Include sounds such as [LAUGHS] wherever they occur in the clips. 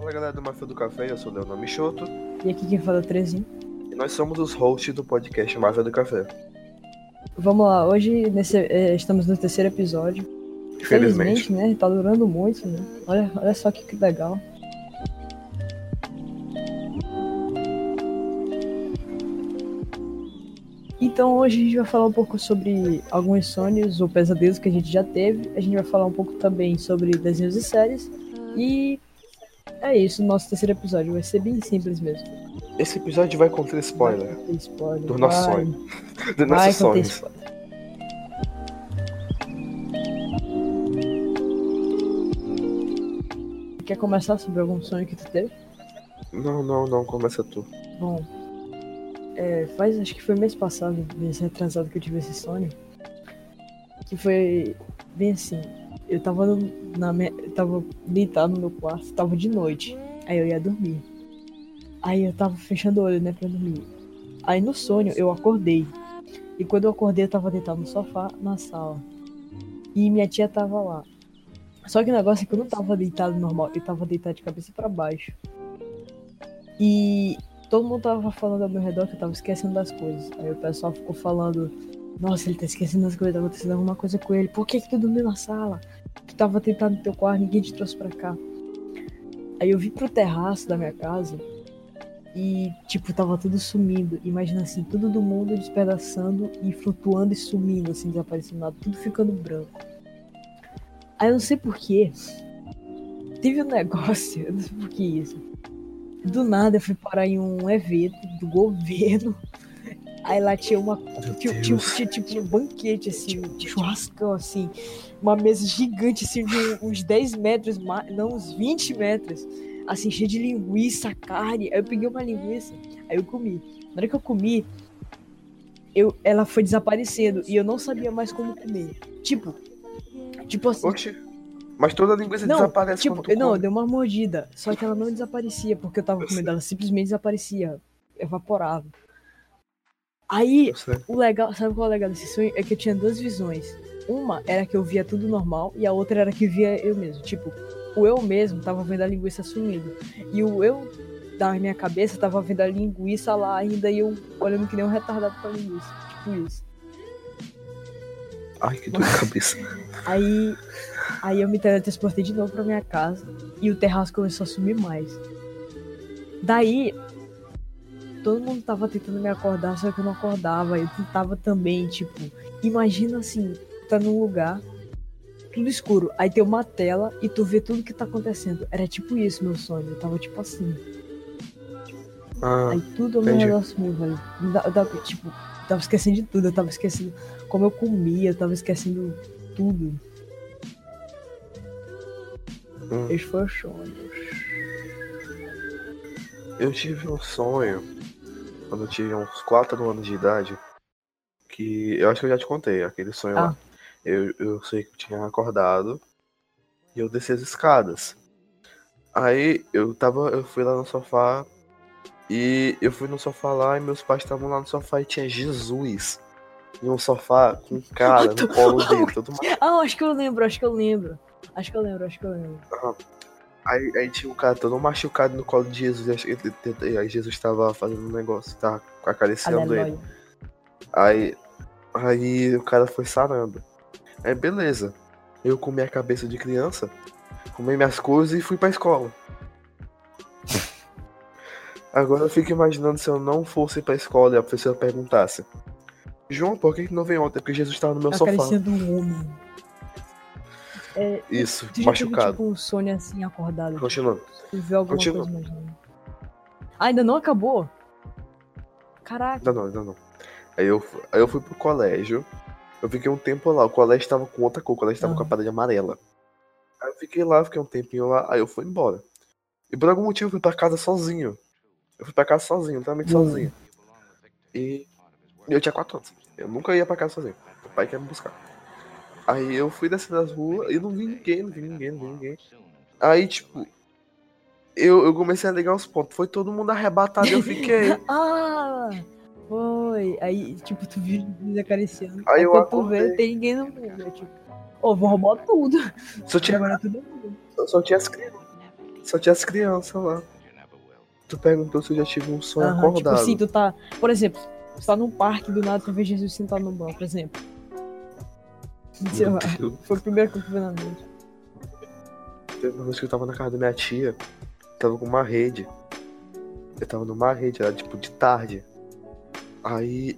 Fala galera do Máfia do Café, eu sou o Leonel Michoto E aqui quem fala é o Trezinho. e nós somos os hosts do podcast Máfia do Café. Vamos lá, hoje nesse, eh, estamos no terceiro episódio. Infelizmente. né? Tá durando muito, né? Olha, olha só que, que legal. Então hoje a gente vai falar um pouco sobre alguns sonhos ou pesadelos que a gente já teve. A gente vai falar um pouco também sobre desenhos e séries. E é isso, nosso terceiro episódio. Vai ser bem simples mesmo. Esse episódio vai conter spoiler Vai spoiler. do nosso vai. sonho, [LAUGHS] Vai nossos conter sonhos. spoiler. Quer começar sobre algum sonho que tu teve? Não, não, não, começa tu. Bom, é, faz, acho que foi mês passado, mês retrasado que eu tive esse sonho. Que foi bem assim. Eu tava, na, minha- eu tava deitado no meu quarto, tava de noite. Aí eu ia dormir. Aí eu tava fechando o olho, né, pra dormir. Aí no sonho eu acordei. E quando eu acordei, eu tava deitado no sofá, na sala. E minha tia tava lá. Só que o negócio é que eu não tava deitado normal, eu tava deitado de cabeça pra baixo. E todo mundo tava falando ao meu redor que eu tava esquecendo das coisas. Aí o pessoal ficou falando, nossa, ele tá esquecendo das coisas, tá acontecendo alguma coisa com ele. Por que que tu dormiu na sala? Tu tava deitado no teu quarto, ninguém te trouxe pra cá. Aí eu vim pro terraço da minha casa e, tipo, tava tudo sumindo. Imagina assim, tudo do mundo despedaçando e flutuando e sumindo, assim, desaparecendo nada, tudo ficando branco. Aí eu não sei porquê. Teve um [LAUGHS] negócio, eu não sei por que isso. Do nada eu fui parar em um evento do governo. Aí lá tinha uma. Tinha, tinha, tinha tipo um banquete, assim, um churrascão, assim. Uma mesa gigante, assim, de uns 10 metros, não, uns 20 metros. Assim, cheia de linguiça, carne. Aí eu peguei uma linguiça, aí eu comi. Na hora que eu comi, eu, ela foi desaparecendo e eu não sabia mais como comer. Tipo, tipo assim. Oxi. Mas toda a linguiça Não, desaparece Tipo, quando não, eu come. dei uma mordida. Só que ela não desaparecia, porque eu tava comendo, ela simplesmente desaparecia. Evaporava. Aí, sei. o legal, sabe qual é o legal desse sonho? É que eu tinha duas visões. Uma era que eu via tudo normal, e a outra era que via eu mesmo. Tipo, o eu mesmo tava vendo a linguiça sumindo. E o eu da minha cabeça tava vendo a linguiça lá ainda, e eu olhando que nem um retardado pra linguiça. Tipo isso. Ai, que dor de cabeça. [LAUGHS] Aí, aí eu me teletransportei de novo pra minha casa e o terraço começou a sumir mais. Daí, todo mundo tava tentando me acordar, só que eu não acordava. Eu tentava também, tipo, imagina assim, tá num lugar, tudo escuro, aí tem uma tela e tu vê tudo que tá acontecendo. Era tipo isso meu sonho, eu tava tipo assim. Ah, Aí tudo ao meu redor sumiu, velho. Eu tava, tipo, eu tava esquecendo de tudo, eu tava esquecendo como eu comia, eu tava esquecendo tudo. hum. Esses foram os sonhos. Eu tive um sonho quando eu tinha uns 4 anos de idade. Que eu acho que eu já te contei, aquele sonho Ah. lá. Eu, eu sei que eu tinha acordado e eu desci as escadas. Aí eu tava, eu fui lá no sofá e eu fui no sofá lá e meus pais estavam lá no sofá e tinha Jesus em um sofá com um cara no [LAUGHS] colo [LAUGHS] dele, todo Ah, acho que eu lembro, acho que eu lembro. Acho que eu lembro, acho que eu lembro. Aí, aí tinha um cara todo machucado no colo de Jesus. e e Aí Jesus tava fazendo um negócio, tava acariciando ele. Aí, aí o cara foi sarando. Aí beleza. Eu comi a cabeça de criança, comi minhas coisas e fui pra escola. [LAUGHS] Agora eu fico imaginando se eu não fosse pra escola e a professora perguntasse: João, por que não veio ontem? Porque Jesus tava no meu sofá. Acariciando um homem. É, Isso, tu machucado. teve, tipo, um assim, acordado? tipo, Continuando. Tu viu alguma Continua. coisa imaginando? Ah, ainda não acabou? Caraca. Ainda não, ainda não. Aí eu, aí eu fui pro colégio. Eu fiquei um tempo lá. O colégio tava com outra cor. O colégio tava com a Aham. parede amarela. Aí eu fiquei lá, fiquei um tempinho lá. Aí eu fui embora. E por algum motivo eu fui pra casa sozinho. Eu fui pra casa sozinho, totalmente Hum. sozinho. E eu tinha 4 anos. Eu nunca ia pra casa sozinho. Meu pai quer me buscar. Aí eu fui descendo as ruas e não vi ninguém, não vi ninguém, não vi ninguém. Aí, tipo, eu, eu comecei a ligar os pontos. Foi todo mundo arrebatado e eu fiquei. [LAUGHS] Ah! Foi. Aí, tipo, tu viu me acariciando. Aí eu tu vê, tem ninguém no mundo. É tipo, ô, vou roubar tudo. Só tinha, Agora tudo meu. só tinha as crianças. Só tinha as crianças lá. Tu perguntou se eu já tive um sonho Aham, acordado. Tipo assim, tu tá. Por exemplo, você tá num parque do nada, tu vê Jesus sentado no banco, por exemplo. Sei lá, foi o primeiro que eu vi na. Teve uma vez que eu tava na casa da minha tia, tava com uma rede. Eu tava numa rede, era tipo de tarde. Aí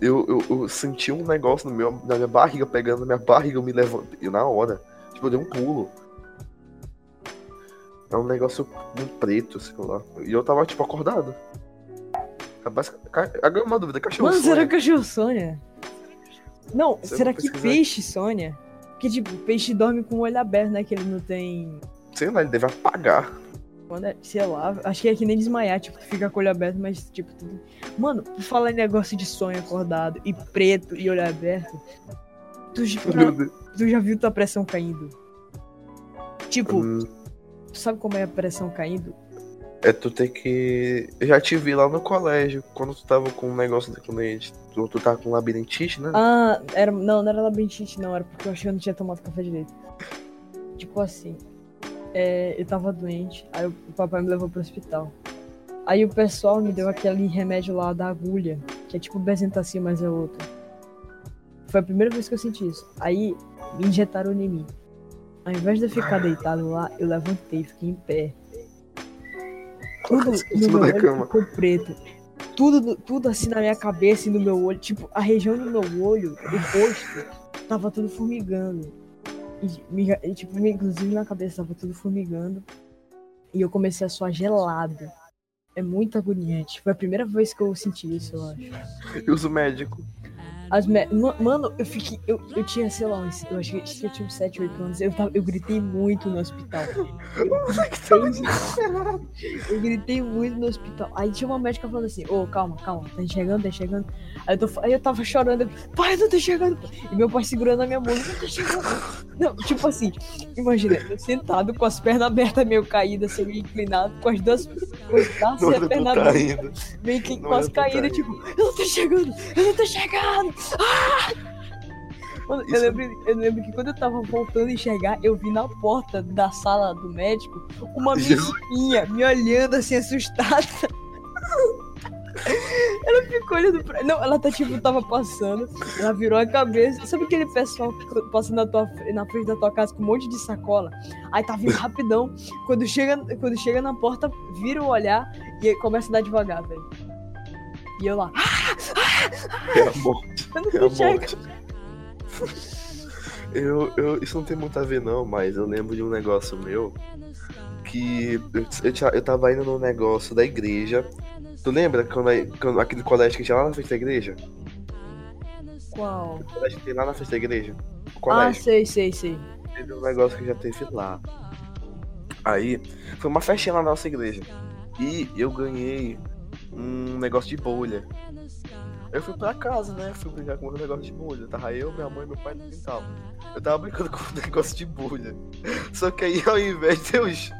eu, eu, eu senti um negócio no meu, na minha barriga, pegando na minha barriga, eu me levantei na hora. Tipo, eu dei um pulo. É um negócio um preto, sei lá. E eu tava, tipo, acordado. Agora é uma dúvida, cachorro Mano, sonha? será que cachorro sonha? Não, Você será vai que peixe sonha? Porque, tipo, peixe dorme com o olho aberto, né? Que ele não tem. Sei lá, ele deve apagar. Quando é, sei lá, acho que é que nem desmaiar, tipo, tu fica com o olho aberto, mas, tipo, tudo. Mano, por falar em negócio de sonho acordado e preto e olho aberto, tu, já- [LAUGHS] tu já viu tua pressão caindo? Tipo, Hum, tu sabe como é a pressão caindo? É tu ter que. Eu já te vi lá no colégio, quando tu tava com um negócio quando a. Tu, tu tava com labirintite, né? Ah, era. Não, não era labirintite, não, era porque eu achei que eu não tinha tomado café direito. Tipo assim, é, eu tava doente, aí o papai me levou pro hospital. Aí o pessoal me deu aquele remédio lá da agulha, que é tipo Bezentacil, mas é outro. Foi a primeira vez que eu senti isso. Aí me injetaram em mim. Ao invés de eu ficar deitado lá, eu levantei, fiquei em pé. Tudo no meu olho cama. ficou preto. Tudo, tudo assim na minha cabeça e no meu olho. Tipo, a região do meu olho, o rosto, tava tudo formigando. E, e, tipo, inclusive na cabeça tava tudo formigando. E eu comecei a suar gelado. É muito agoniante. Foi a primeira vez que eu senti isso, eu acho. E uso médico. As me- Ma- Mano, eu fiquei. Eu, eu tinha, sei lá, uns- eu acho que eu tinha uns 7, 8 anos. Eu, tava, eu gritei muito no hospital. [LAUGHS] Eu gritei, eu gritei muito no hospital. Aí tinha uma médica falando assim: Ô, calma, calma, tá enxergando, tá enxergando. Aí eu, tô, aí eu tava chorando. eu, Pai, não tô enxergando. E meu pai segurando a minha mão: Não tô enxergando. Não, tipo assim, imagina, eu sentado com as pernas abertas, meio caídas, assim, meio inclinado, com as duas. Com os braços Não e a perna aberta meio que Não quase pra caída, tipo, eu não tô chegando, eu não tô chegando. Ah! Mano, eu, Isso- lembro, eu lembro que quando eu tava voltando a enxergar, eu vi na porta da sala do médico uma menininha me olhando assim, assustada. [LAUGHS] Ela ficou olhando pra. Não, ela tá tipo, tava passando, ela virou a cabeça. Sabe aquele pessoal que passa na, tua, na frente da tua casa com um monte de sacola? Aí tá vindo rapidão. [LAUGHS] Quando chega, quando chega na porta, vira o olhar e começa a dar devagar, velho. E eu lá, É a morte. eu não É. Eu, eu, isso não tem muito a ver não, mas eu lembro de um negócio meu que eu, eu, eu tava indo num negócio da igreja. Tu lembra quando, quando aquele colégio que tinha lá na frente da igreja? Qual? O colégio que tem lá na frente da igreja? O Ah, sei, sei, sei. Teve um negócio que já teve lá. Aí, foi uma festinha lá na nossa igreja. E eu ganhei um negócio de bolha. Eu fui pra casa, né? Fui brincar com o negócio de bolha. Tava eu, minha mãe e meu pai no quintal. Eu tava brincando [LAUGHS] com o negócio de bolha. Só que aí, ao invés de eu, [LAUGHS] de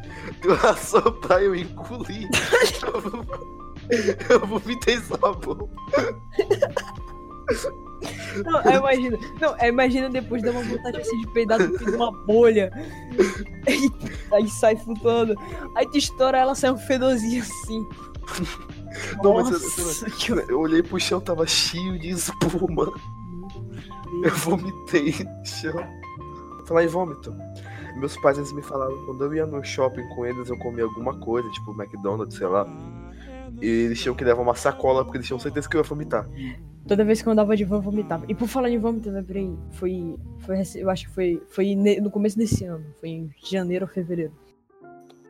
eu assoprar, eu engoli. [LAUGHS] [LAUGHS] eu, vo- eu vomitei sabor. Não, aí imagina. Não, aí imagina depois dar uma vontade assim de peidar do de uma bolha. Aí, aí sai flutuando. Aí tu estoura ela, sai um fedorzinho assim. Não, mas Nossa, eu- que Eu olhei pro chão, tava cheio de espuma. Eu vomitei no chão. Falar em vômito. Meus pais eles me falavam quando eu ia no shopping com eles, eu comia alguma coisa, tipo McDonald's, sei lá. E eles tinham que levar uma sacola porque eles tinham certeza que eu ia vomitar. Toda vez que eu andava de van, eu vomitava. E por falar em vômito, eu lembrei, foi, foi. Eu acho que foi, foi no começo desse ano. Foi em janeiro ou fevereiro.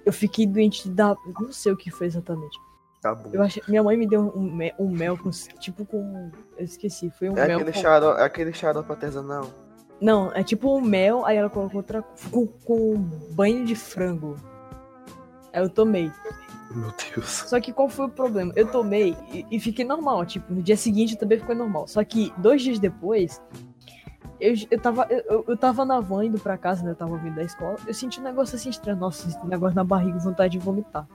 Eu fiquei doente da. Não sei o que foi exatamente. Tá bom. Eu acho, minha mãe me deu um, me- um mel com. Tipo com. Eu esqueci. Foi um É mel. aquele com- xarope, é aquele xarope artesanal. Não, é tipo um mel, aí ela colocou outra. Com, com banho de frango. Aí eu tomei. Meu Deus. Só que qual foi o problema? Eu tomei e, e fiquei normal. Tipo, no dia seguinte também ficou normal. Só que dois dias depois, eu, eu, tava, eu- eu, tava na van indo pra casa, né? Eu tava vindo da escola. Eu senti um negócio assim estranho. Nossa, esse negócio na barriga, vontade de vomitar.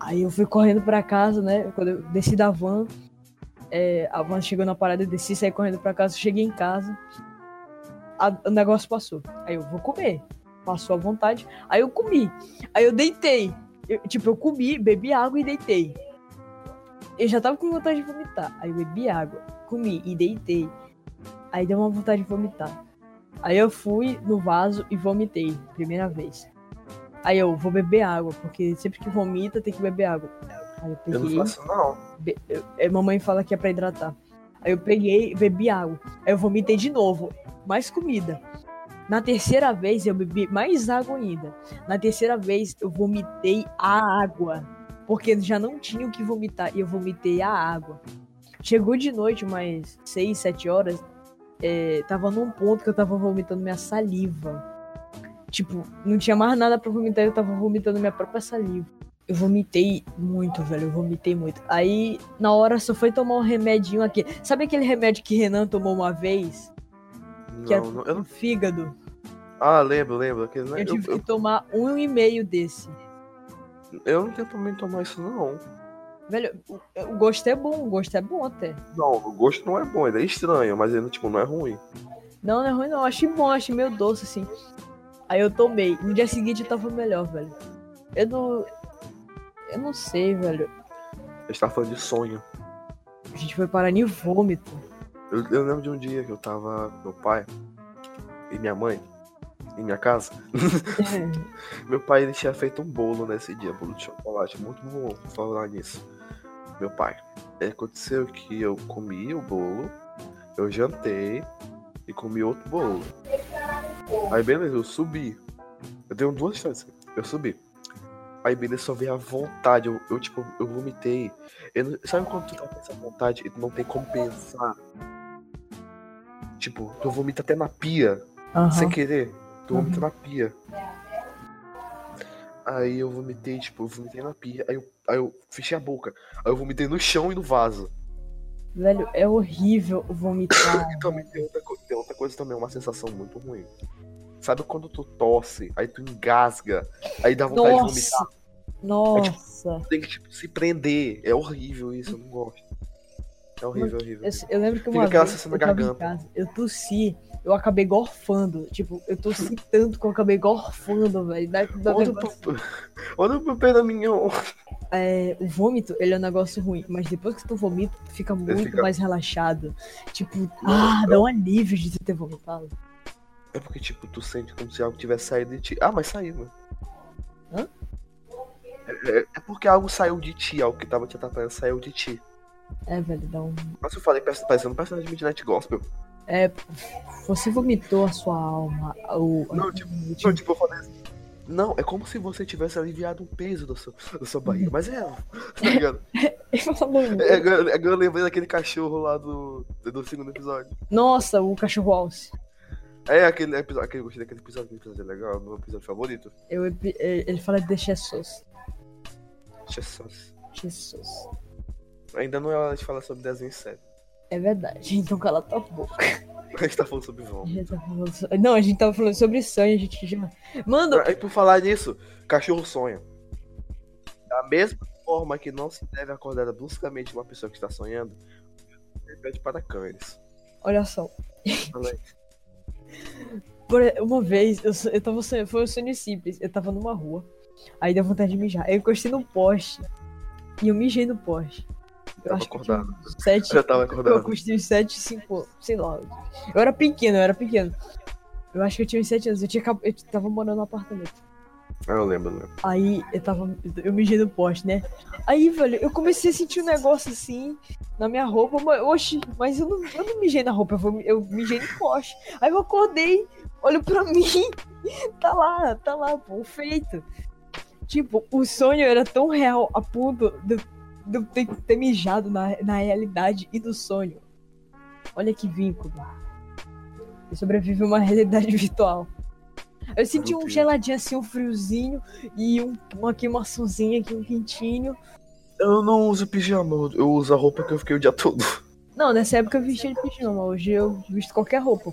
Aí eu fui correndo pra casa, né? Quando eu desci da van, é, a van chegou na parada, eu desci, saí correndo pra casa, cheguei em casa. a- o negócio passou. Aí eu vou comer. passou a vontade. Aí eu comi. Aí eu deitei. Eu, tipo, eu comi, bebi água e deitei. Eu já tava com vontade de vomitar. Aí eu bebi água, comi e deitei. Aí deu uma vontade de vomitar. Aí eu fui no vaso e vomitei, primeira vez. Aí eu vou beber água, porque sempre que vomita tem que beber água. Aí eu Eu peguei. não faço, não. be- eu- é, mamãe fala que é pra hidratar. Aí eu peguei, bebi água. Aí eu vomitei de novo, mais comida. Na terceira vez eu bebi mais água ainda. Na terceira vez eu vomitei a água, porque já não tinha o que vomitar e eu vomitei a água. Chegou de noite, umas 6, 7 horas, é, tava num ponto que eu tava vomitando minha saliva. Tipo, não tinha mais nada pra vomitar, eu tava vomitando minha própria saliva. Eu vomitei muito, velho. Eu vomitei muito. Aí, na hora, só foi tomar um remedinho aqui. Sabe aquele remédio que Renan tomou uma vez? Que é Não, eu não. fígado? Ah, lembro, lembro. Aquele, né? Eu eu, tive eu, que tomar um e meio desse. eu não tenho em tomar isso, não. Velho, o, o gosto é bom, o gosto é bom até. Não, o gosto não é bom, ele é estranho, mas ele tipo, não é ruim. Não, não é ruim não. Achei bom, achei meio doce, assim. Aí eu tomei. No dia seguinte eu tava melhor, velho. Eu não. Eu não sei, velho. A gente tava falando de sonho. A gente foi parar em vômito. Eu, eu lembro de um dia que eu tava com meu pai e minha mãe em minha casa. [LAUGHS] Meu pai ele tinha feito um bolo nesse dia, bolo de chocolate, muito bom falar nisso. Meu pai. Aí aconteceu que eu comi o bolo, eu jantei e comi outro bolo. Aí beleza, eu subi. Eu tenho duas histórias. Eu subi. Aí beleza, só veio a vontade. Eu, eu, tipo, eu vomitei. Eu não- sabe quando tu tá com essa vontade e tu não tem como pensar? Tipo, tu vomita até na pia Aham. sem querer. Tu vomita Uhum. na pia. Aí eu vomitei, tipo, eu vomitei na pia. Aí eu, aí eu fechei a boca. Aí eu vomitei no chão e no vaso. Velho, é horrível vomitar. [COUGHS] E também tem outra, tem outra coisa também, uma sensação muito ruim. Sabe quando tu tosse, aí tu engasga, aí dá vontade de vomitar. Nossa! Nossa! Tu tem que, tipo, se prender. É horrível isso, eu não gosto. É horrível, horrível. Eu, eu lembro que Fica uma aquela vez eu garganta. casa, eu tossi, eu acabei gorfando. Tipo, eu tossi tanto que eu acabei gorfando, velho. Olha o Olha o papel da minha. é, o vômito, ele é um negócio ruim, mas depois que tu vomita, tu fica muito fica- mais relaxado. Tipo, ah, dá um alívio de ter vomitado. É porque, tipo, tu sente como se algo tivesse saído de ti. Ah, mas saiu, né? Hã? É, é- é porque algo saiu de ti, algo que tava te atrapalhando saiu de ti. É, velho, dá um. Mas eu falei, parece- parecendo um personagem de Midnight Gospel. É, você vomitou a sua alma. O, Não, tipo, o- Não, tipo, eu falei assim. Não, é como se você tivesse aliviado um peso da sua, da sua barriga. Mas é, tá ligado? [LAUGHS] É, agora, agora eu lembrei daquele cachorro lá do, do segundo episódio. Nossa, o cachorro alce. É aquele episódio, aquele, gostei daquele episódio, aquele episódio é legal, meu episódio favorito. Eu, ele fala de Jesus. Jesus. Jesus. Ainda não é hora de falar sobre desenho sério. É verdade, então cala tua boca. A gente tá falando sobre gente tá falando so- Não, a gente tava falando sobre sonho, a gente já. Mano, Aí por falar nisso, cachorro sonha. Da mesma forma que não se deve acordar bruscamente uma pessoa que está sonhando, repete para cães. olha só. Uma vez, eu, eu tava sonhando, foi um sonho simples. Eu tava numa rua, aí deu vontade de mijar. Eu encostei no poste. E eu mijei no poste. Eu Tava eu acordado. sete. Já tava Eu acordado. custei uns 7, 5, sei lá. Eu era pequeno, eu era pequeno. Eu acho que eu tinha uns 7 anos. Eu, tinha, eu tava morando no apartamento. Ah, eu lembro, né? Aí eu tava. Eu mijei no poste, né? Aí, velho, eu comecei a sentir um negócio assim na minha roupa. Mas, oxi, mas eu não, eu não mijei na roupa, eu, vou- eu mijei no poste. Aí eu acordei, olho pra [LAUGHS] mim, tá lá, tá lá, pô, feito. Tipo, o sonho era tão real a ponto de eu ter, ter mijado na, na realidade e no sonho. Olha que vínculo. Eu sobrevivi a uma realidade [LAUGHS] virtual. Eu senti um geladinho assim, um friozinho e um, uma queimaçãozinha aqui, um quentinho. Eu não uso pijama, eu- eu uso a roupa que eu fiquei o dia todo. Não, nessa época eu vestia de pijama, hoje eu visto qualquer roupa.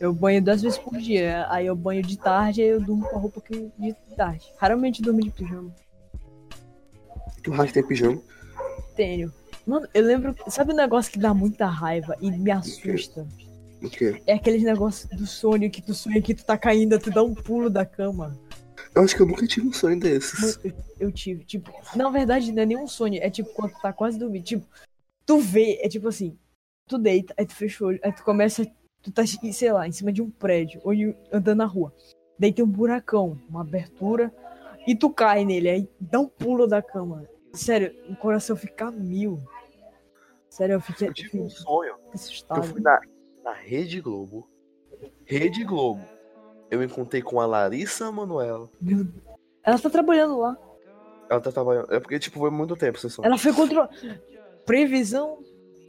Eu banho duas vezes por dia, aí eu banho de tarde e eu durmo com a roupa que de tarde. Raramente durmo de pijama. Tu racha tem pijama? Tenho. Mano, eu lembro. Sabe um negócio que dá muita raiva e me assusta? O quê? É aqueles negócios do sonho que tu sonha que tu tá caindo, tu dá um pulo da cama. Eu acho que eu nunca tive um sonho desses. Eu, eu tive, tipo, na verdade não é nenhum sonho, é tipo quando tu tá quase dormindo, tipo, tu vê, é tipo assim, tu deita, aí tu fecha o olho, aí tu começa, tu tá, sei lá, em cima de um prédio, ou andando na rua. Daí tem um buracão, uma abertura, e tu cai nele, aí dá um pulo da cama. Sério, o coração fica mil. Sério, eu fiquei, Eu tive fiquei um sonho que eu assustado. fui na, na Rede Globo. Rede Globo. Eu encontrei com a Larissa Manoela. Meu. Ela tá trabalhando lá. Ela tá trabalhando. É porque, tipo, foi muito tempo esse sonho. Ela foi contra. Previsão.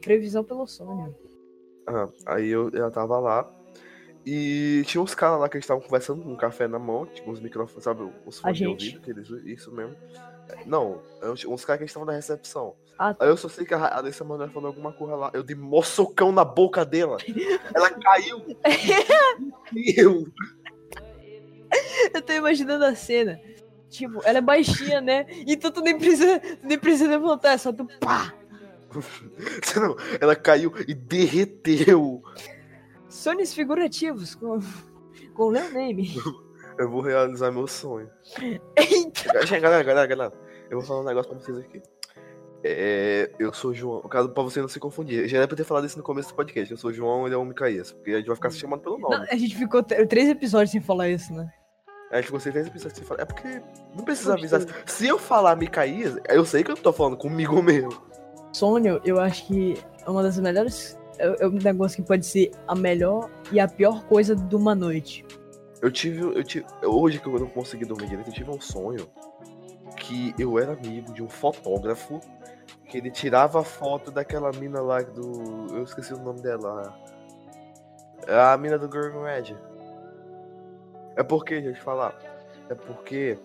Previsão pelo sonho. Ah, aí eu, ela tava lá. E tinha uns caras lá que eles estavam conversando com um café na mão, tipo uns microfones, sabe? Os fones de ouvido, que eles, isso mesmo. Não, uns caras que estavam na recepção. Ah, Aí eu só sei que a Alessa Manoel falou alguma coisa lá. Eu dei mó socão na boca dela. Ela caiu. eu. [LAUGHS] eu tô imaginando a cena. Tipo, ela é baixinha, né? Então tu nem precisa, nem precisa levantar, é só tu pá! [LAUGHS] Não, ela caiu e derreteu. Sonhos figurativos com, com Leo Name. [LAUGHS] Eu vou realizar meu sonho. Eita! Gente, galera, galera, galera. Eu vou falar um negócio pra vocês aqui. É, eu sou o João. Caso, pra você não se confundir. Já era pra ter falado isso no começo do podcast. Eu sou o João, ele é o Micaías. Porque a gente vai ficar se chamando pelo nome. Não, a gente ficou três episódios sem falar isso, né? Aí ficou sem três pessoas que falar. É porque não precisa avisar. Se eu falar Micaías, eu sei que eu tô falando comigo mesmo. Sonho, eu acho que é uma das melhores. É, é um negócio que pode ser a melhor e a pior coisa de uma noite. Eu tive. Eu tive hoje que eu não consegui dormir direito, eu tive um sonho que eu era amigo de um fotógrafo que ele tirava foto daquela mina lá do. Eu esqueci o nome dela. A mina do Girl Red. É porque, deixa eu te falar. É porque.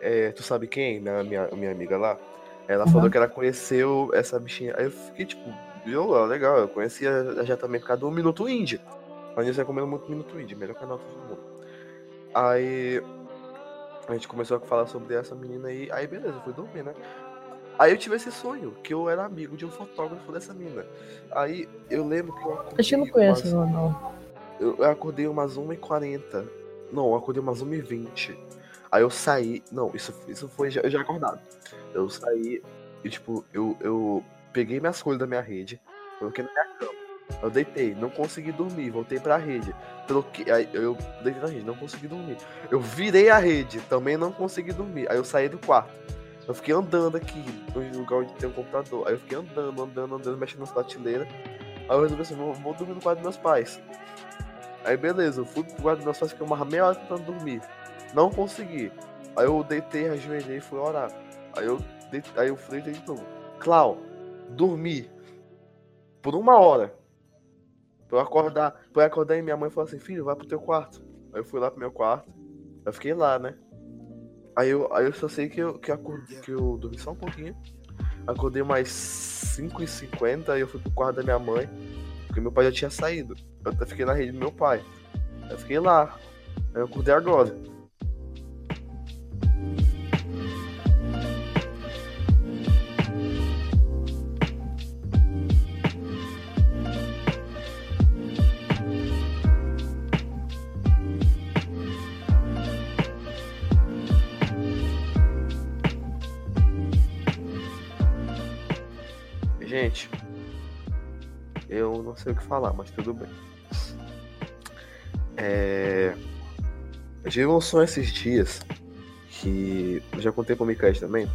é, tu sabe quem? Minha, minha, minha amiga lá. Ela Uhum. falou que ela conheceu essa bichinha. Aí eu fiquei tipo, viu? ah, Legal, eu conhecia já também por causa do Minuto Indie. A gente recomenda muito Minuto Indie, melhor canal do mundo. Aí a gente começou a falar sobre essa menina aí, aí beleza, eu fui dormir, né? Aí eu tive esse sonho, que eu era amigo de um fotógrafo dessa mina. Aí eu lembro que eu acordei. Acho que não conheço umas- não. eu, eu acordei umas 1h40. Não, eu acordei umas 1h20. Aí eu saí. Não, isso, isso foi já, eu já acordado. Eu saí e, tipo, eu, eu peguei minhas coisas da minha rede, coloquei na minha cama. Eu deitei, não consegui dormir, voltei pra rede. Troquei, aí eu deitei na rede, não consegui dormir. Eu virei a rede, também não consegui dormir. Aí eu saí do quarto. Eu fiquei andando aqui, no lugar onde tem um computador. Aí eu fiquei andando, andando, andando, mexendo nas prateleiras. Aí eu resolvi assim, vou, vou dormir no quarto dos meus pais. Aí beleza, eu fui pro quarto dos meus pais, fiquei uma meia hora tentando dormir. Não consegui. Aí eu deitei, ajoelhei e fui orar. Aí eu deitei, aí eu deitei de novo. Clau, dormi. Por uma hora. Pra eu acordar. Pra eu acordar e minha mãe falou assim, filho, vai pro teu quarto. Aí eu fui lá pro meu quarto. Eu fiquei lá, né? Aí eu, aí eu só sei que eu, que, acordei, que eu dormi só um pouquinho. Acordei mais 5h50 e eu fui pro quarto da minha mãe. Porque meu pai já tinha saído. Eu até fiquei na rede do meu pai. Eu fiquei lá. Aí eu acordei agora. Sei o que falar, mas tudo bem. É... Tive sonho esses dias que eu já contei pro Mikael também.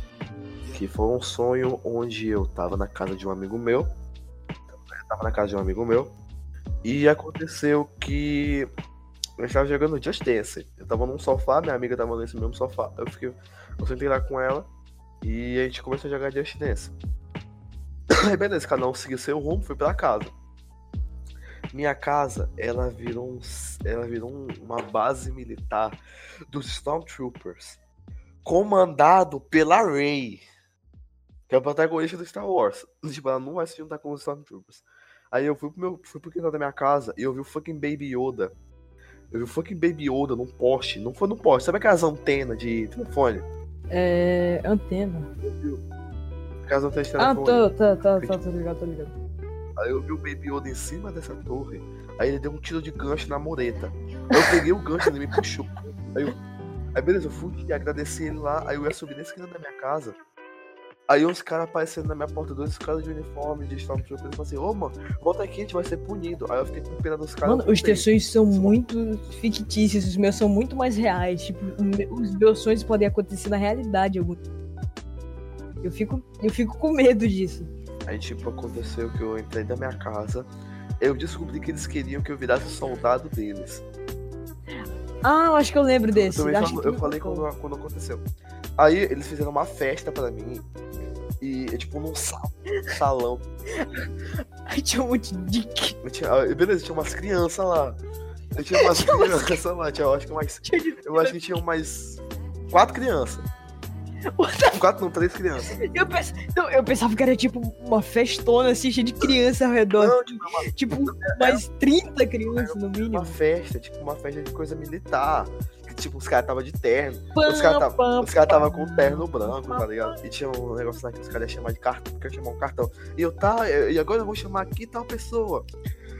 Que foi um sonho onde eu tava na casa de um amigo meu. Eu tava na casa de um amigo meu. E aconteceu que eu estava jogando Just Dance. Eu tava num sofá, minha amiga tava nesse mesmo sofá. Eu fiquei. Eu sentei lá com ela e a gente começou a jogar Just Dance. [COUGHS] Aí beleza, cada um seguiu seu rumo, fui pra casa. Minha casa, ela virou, um, ela virou um- uma base militar dos Stormtroopers, comandado pela Rey, que é o protagonista do Star Wars. [LAUGHS] Tipo, ela não vai se juntar com os Stormtroopers. Aí eu fui pro, meu, fui pro quintal da minha casa e eu vi o fucking Baby Yoda. Eu vi o fucking Baby Yoda num poste. Não foi num poste, sabe aquelas antenas de telefone? É. Antena. Aquelas antenas de Ah, telefone. tô, tá, tá, tá, tô ligado, tô ligado. Aí eu vi o Baby Yoda em cima dessa torre. Aí ele deu um tiro de gancho na mureta. Aí eu peguei o gancho, ele me puxou. Aí, eu, aí beleza, eu fui e agradeci ele lá. Aí eu ia subir na esquina da minha casa. Aí uns caras aparecendo na minha porta, dois caras de uniforme, de Stormtrooper, eles falaram assim, ô mano, volta aqui, a gente vai ser punido. Aí eu fiquei com pena dos caras. Mano, os teus sonhos são muito fictícios, os meus são muito mais reais. Tipo, os meus sonhos podem acontecer na realidade. Eu, eu, fico, eu fico com medo disso. Aí, tipo, aconteceu que eu entrei da minha casa, eu descobri que eles queriam que eu virasse soldado deles. Ah, eu acho que eu lembro desse. Eu, acho eu falei quando, quando aconteceu. Aí eles fizeram uma festa pra mim. E é tipo num sal, salão. [LAUGHS] Aí tinha um monte de. Tinha, beleza, tinha umas crianças lá. Eu [LAUGHS] tinha umas crianças lá, tinha, eu acho que mais. [LAUGHS] Eu acho que tinham mais quatro crianças. Quatro, não, três crianças. Eu, pens... não, eu pensava que era tipo uma festona assim, cheia de criança ao redor. Não, tipo, uma... tipo mais 30 crianças no mínimo. Uma festa, tipo uma festa de coisa militar tipo, os caras tava de terno. Pam, os caras tava, os cara tava com terno branco, tá ligado? E tinha um negócio lá que os caras iam chamar de cartão, que eu chamar um cartão. E eu, tá, e agora eu vou chamar aqui tal pessoa.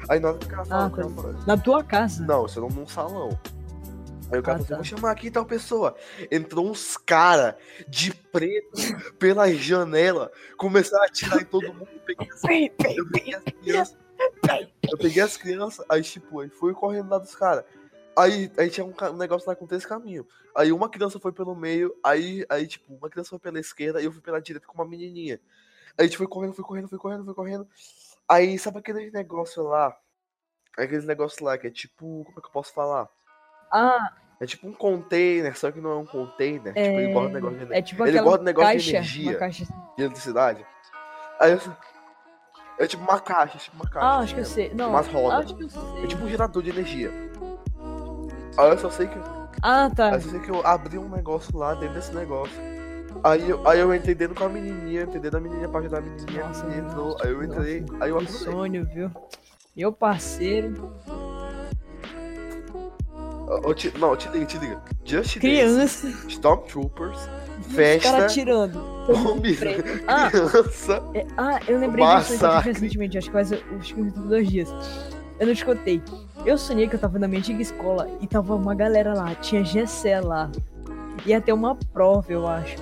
Aí na hora que o cara fala, ah, tá. na tua casa? Não, você não num salão. Aí o cara ah, falou assim, tá. vou chamar aqui tal pessoa. Entrou uns caras de preto pela janela, começaram a atirar em todo mundo. Peguei as, eu peguei as crianças. Eu peguei as crianças, aí tipo, aí fui correndo lá dos caras. Aí, aí tinha um, um, negócio lá com três caminhos. Aí uma criança foi pelo meio, aí, aí, tipo, uma criança foi pela esquerda e eu fui pela direita com uma menininha. Aí a gente foi correndo, foi correndo, foi correndo, foi correndo. Aí, sabe aquele negócio lá? Aquele negócio lá que é tipo. Como é que eu posso falar? Ah. É tipo um container, só que não é um container. É... Tipo, ele guarda um negócio de energia. É tipo ele guarda um negócio caixa, de energia. Caixa... De eletricidade. Aí eu. É tipo uma caixa, tipo uma caixa. Ah, acho que eu sei. Não, umas rodas. É tipo um gerador de energia. Aí eu só sei que. Ah, tá. Aí eu sei que eu abri um negócio lá dentro desse negócio. Aí eu, aí eu entrei dentro com a menininha, entrei dentro da menininha pra ajudar a menininha. Nossa, a entrou, aí eu entrei, nossa, aí eu acordei. sonho, viu? Meu parceiro. Oh, te, não, te liga, te liga. Just Criança. Dance, Stormtroopers, festa. Os caras tirando. Homem, [LAUGHS] ah, criança. É, ah, eu lembrei disso recentemente, acho que faz que dois dias. Eu não te contei. Eu sonhei que eu tava na minha antiga escola e tava uma galera lá, tinha Gessé lá. Ia ter uma prova, eu acho.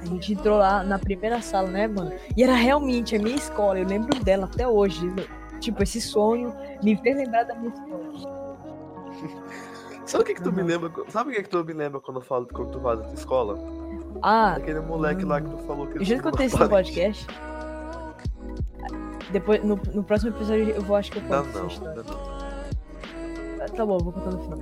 A gente entrou lá na primeira sala, né, mano? E era realmente a minha escola, eu lembro dela até hoje. Tipo, esse sonho me fez lembrar da minha escola. [LAUGHS] Sabe o que que tu me lembra? Sabe o que que tu me lembra quando eu falo quando tu fala da escola? Ah. Aquele moleque lá que tu falou que Eu já contei isso no podcast. Depois, no, no próximo episódio eu vou acho que eu conto não, essa. Não, não. Tá bom, vou contar no final.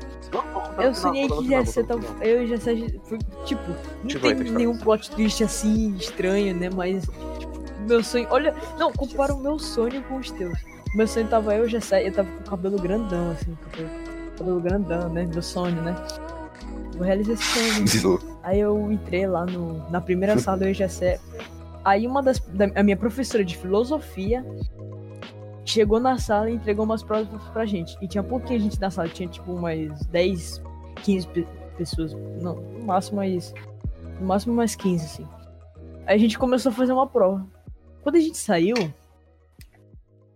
Eu sonhei que já ser tão. Eu já sei. Tipo, não tem nenhum plot twist assim estranho, né? Mas, tipo, meu sonho. Olha, não, compara o meu sonho com os teus. Meu sonho tava eu já sei, eu tava com o cabelo grandão, assim, cabelo, cabelo grandão, né? Meu sonho, né? Vou realizar esse sonho. Aí eu entrei lá no, na primeira sala do sei. Aí uma das. Da, a minha professora de filosofia chegou na sala e entregou umas provas pra gente. E tinha pouquinha gente na sala, tinha tipo umas 10, 15 pessoas. Não, no máximo mais. No máximo mais 15, assim. Aí a gente começou a fazer uma prova. Quando a gente saiu,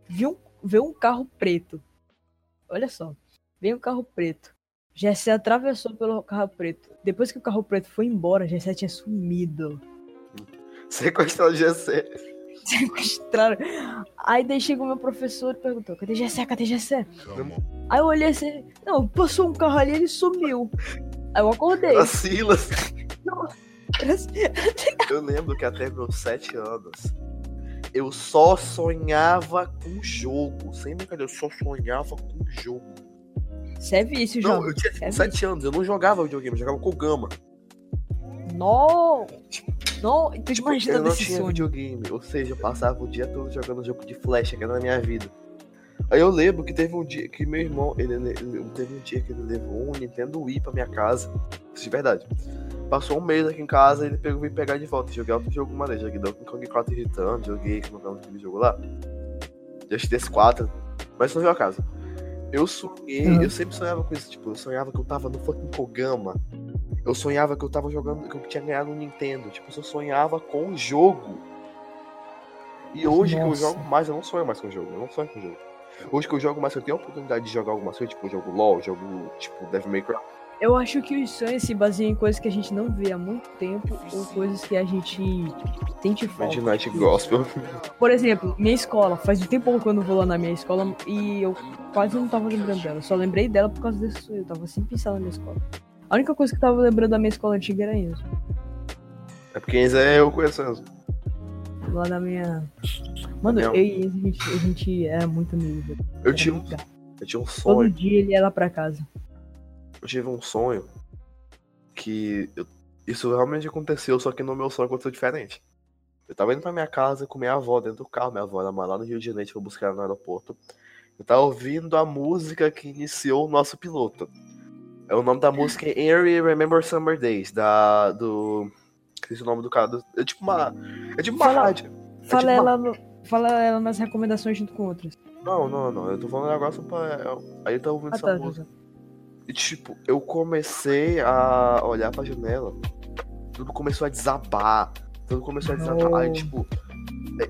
viu, viu um carro preto. Olha só. Veio um carro preto. Jessé atravessou pelo carro preto. Depois que o carro preto foi embora, Jessé tinha sumido. Sequestrado Jessé. sequestraram. Aí daí chegou meu professor e perguntou: cadê Gessé? Cadê Gessé? Aí eu olhei assim: não, passou um carro ali e ele sumiu. Aí eu acordei. A Silas. eu lembro que até meus sete anos eu só sonhava com jogo. Sem brincadeira, eu só sonhava com jogo. Você é vício, João. Não, eu tinha é sete anos, eu não jogava videogame, eu jogava com Gama. Não! Não, tu tipo, imagina eu não desse tinha sonho. videogame, ou seja, eu passava o dia todo jogando jogo de flash, que era na minha vida. Aí eu lembro que teve um dia que meu irmão, ele, ele teve um dia que ele levou um Nintendo Wii pra minha casa. Isso de verdade. Passou um mês aqui em casa e ele pegou e pegar de volta. Joguei outro jogo maneiro, joguei Donkey Kong 4 Return, joguei, como é aquele jogo lá? Just Dance 4, mas não veio a casa. Eu sonhei, uhum. eu sempre sonhava com isso, tipo, eu sonhava que eu tava no fucking Kogama, eu sonhava que eu tava jogando, que eu tinha ganhado um Nintendo. Tipo, eu sonhava com o jogo. E hoje que eu Nossa. jogo mais, eu não sonho mais com o jogo. Eu não sonho com o jogo. Hoje que eu jogo mais, eu tenho a oportunidade de jogar algumas coisas, tipo, eu jogo LOL, jogo, tipo, Devil May Cry. Eu acho que os sonhos se baseiam em coisas que a gente não vê há muito tempo ou coisas que a gente sente falta. Midnight Gospel. Por exemplo, minha escola. Faz um tempo que eu não vou lá na minha escola e eu quase não tava lembrando dela. Eu só lembrei dela por causa desse sonho. Eu tava sempre pensando na minha escola. A única coisa que eu tava lembrando da minha escola antiga era isso. É porque Enzo é eu conhecendo. Lá da minha. Mano, eu e Enzo, a gente, a gente era muito amigo. Eu muito gato. eu tive um Todo sonho. dia ele ia lá pra casa. Eu tive um sonho que eu- isso realmente aconteceu, só que no meu sonho aconteceu diferente. Eu tava indo pra minha casa com minha avó dentro do carro, minha avó era lá no Rio de Janeiro, foi buscar ela no aeroporto. Eu tava ouvindo a música que iniciou o nosso piloto. É o nome da música é Eerie Remember Summer Days, da. do. Esqueci o nome do cara. do- é tipo uma. É tipo uma Fala- rádio. É Fala, tipo uma- ela, no- fala ela nas recomendações junto com outras. Não, não, não. Eu tô falando um negócio pra. Aí eu tava ouvindo Ah, essa tá, tá, música. tá. E tipo, eu comecei a olhar pra janela, tudo começou a desabar, tudo começou a desabar. Aí, tipo,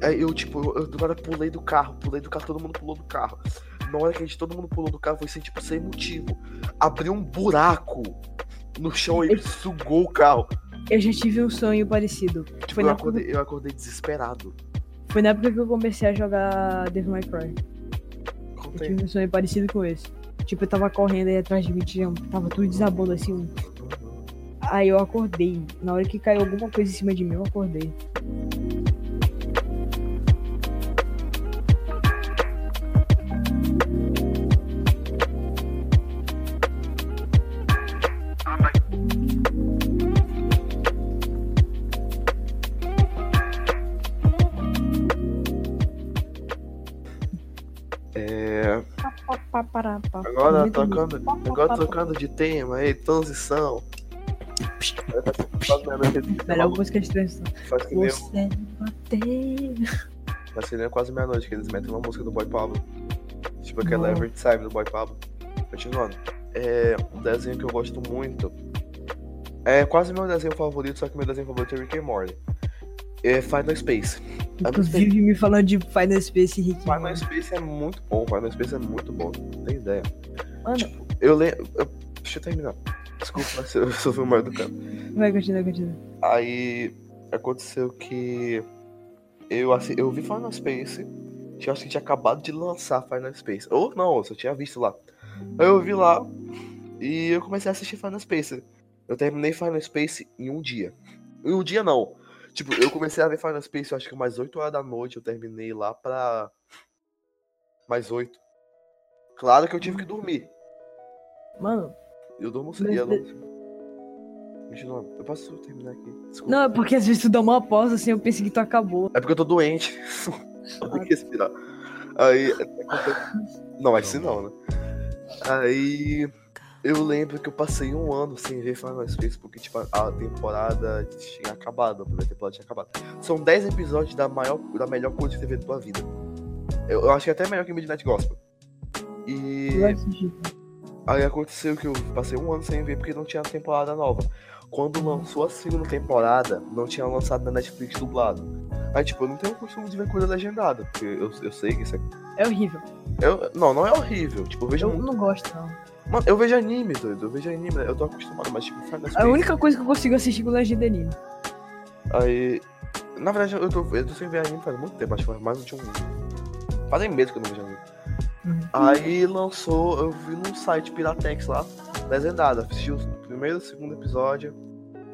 aí eu, tipo, eu, eu do nada pulei do carro, pulei do carro, todo mundo pulou do carro. Na hora que a gente, todo mundo pulou do carro, foi sem, tipo, sem motivo. Abriu um buraco no chão e sugou o carro. Eu já tive um sonho parecido. Tipo, Foi eu na, acordei, eu acordei desesperado. foi na época que eu comecei a jogar Devil May Cry. Eu Contei. tive um sonho parecido com esse. Tipo, eu tava correndo aí atrás de mim, tinha, tava tudo desabando assim. Aí eu acordei. Na hora que caiu alguma coisa em cima de mim, eu acordei. Agora tocando, agora tocando de tema aí, transição. Melhor música de transição. faz que nem Você bateu. Quase meia-noite que eles metem uma música do Boy Pablo. Tipo aquela. Every Time do Boy Pablo. Continuando. É um desenho que eu gosto muito. É quase meu desenho favorito, só que meu desenho favorito é Rick and Morty. É Final Space. Música- vive me falando de Final Space Rick. Final Space é muito bom, Final Space é muito bom, não tem ideia. Mano, Eu lembro. Deixa eu terminar. Desculpa, mas eu sou o maior do campo. vai, continua, continua. Aí aconteceu que eu, assi- eu vi Final Space, tinha, acho que tinha acabado de lançar Final Space. Ou não, eu só tinha visto lá. Aí eu vi lá e eu comecei a assistir Final Space. Eu terminei Final Space em um dia. Em um dia não. Tipo, eu comecei a ver Final Space, eu acho que mais 8 horas da noite, eu terminei lá pra. Mais 8. Claro que eu tive que dormir. Mano, Eu durmo Mas cedo. Não... Continuando. eu posso terminar aqui. Desculpa. não, é porque às vezes tu dá uma pausa assim, eu pensei que tu acabou. É porque eu tô doente. [LAUGHS] eu tenho que respirar. Aí. Não, mas se não, né? Aí. Eu lembro que eu passei um ano sem ver Final Space, porque tipo, a temporada tinha acabado, a primeira temporada tinha acabado. São 10 episódios da, maior, da melhor coisa que você vê da tua vida. Eu, eu acho que é até melhor que Midnight Gospel. E. Aí aconteceu que eu passei um ano sem ver porque não tinha temporada nova. Quando lançou a segunda temporada, não tinha lançado na Netflix dublado. Aí, tipo, eu não tenho o costume de ver coisa legendada, porque eu, eu sei que isso é. É horrível. Eu, não, não é horrível. Tipo, eu vejo. Eu muito- não gosto, não. Mano, eu vejo anime, doido. Eu vejo anime, eu tô acostumado, mas tipo, Final A única coisa que eu consigo assistir com legenda é anime. Aí. Na verdade, eu tô, eu tô sem ver anime faz muito tempo, acho que faz mais de um. Fazem meses que eu não vejo anime. Uhum. Aí lançou, eu vi num site Piratex lá, legendado. Assisti o primeiro e o segundo episódio,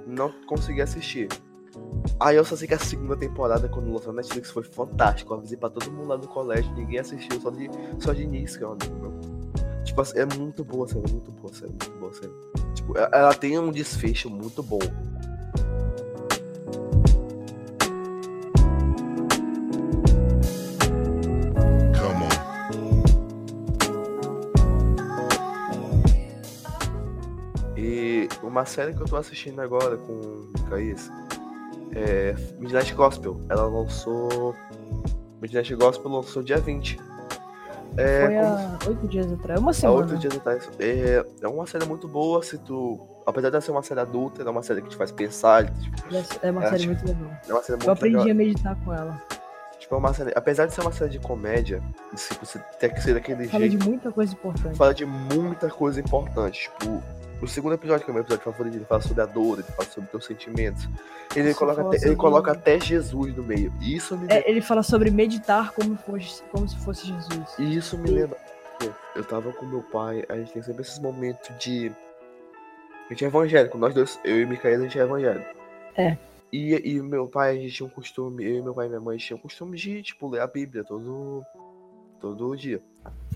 não consegui assistir. Aí eu só sei que a segunda temporada, quando lançou na Netflix, foi fantástico. Eu avisei pra todo mundo lá do colégio, ninguém assistiu, só de, só de início, que é. Tipo, é muito boa a série, muito boa a série, muito boa a série. Tipo, ela- ela tem um desfecho muito bom. E uma série que eu tô assistindo agora com o Caís é Midnight Gospel. Ela lançou. Midnight Gospel lançou dia 20. É, Foi como- há oito dias atrás. Uma há semana. oito dias atrás. É, é uma série muito boa se tu. Apesar de ser uma série adulta, é uma série que te faz pensar. Tipo, É uma série acho- muito legal. é uma série muito Eu aprendi legal. a meditar com ela. É uma série, apesar de ser uma série de comédia, tipo, você tem que ser daquele Fala jeito. de muita coisa importante. Fala de muita coisa importante. Tipo, o segundo episódio, que é o meu episódio favorito, ele fala sobre a dor, ele fala sobre teus sentimentos. Ele, Isso coloca, fala até, ele sobre- coloca até Jesus no meio. E isso me, É, ele fala sobre meditar como, fosse, como se fosse Jesus. e isso me lembra. Eu tava com meu pai, a gente tem sempre esses momentos de. A gente é evangélico, nós dois, eu e Micaela, a gente é evangélico. É. E, e meu pai, a gente tinha um costume, eu e meu pai e minha mãe tinham um costume de, tipo, ler a Bíblia todo, todo dia.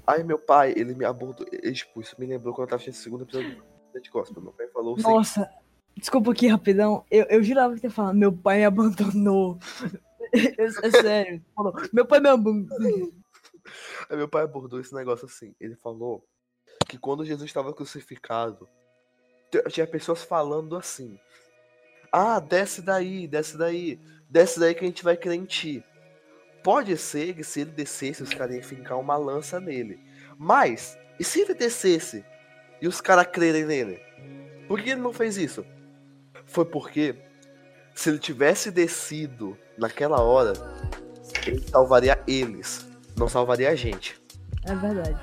Aí meu pai, ele me abordou, ele, tipo, isso me lembrou quando eu tava assistindo o segundo episódio de Gospel. Meu pai falou assim, Nossa, desculpa aqui rapidão. Eu, eu jurava que ia falar, meu pai me abandonou. [LAUGHS] é, sério. Falou, meu pai me abandonou. Aí meu pai abordou esse negócio assim. Ele falou que quando Jesus estava crucificado, tinha pessoas falando assim: Ah, desce daí, desce daí, desce daí que a gente vai crer em ti. Pode ser que se ele descesse, os caras iam fincar uma lança nele. Mas, e se ele descesse e os caras crerem nele? Por que ele não fez isso? Foi porque, se ele tivesse descido naquela hora, ele salvaria eles, não salvaria a gente. É verdade.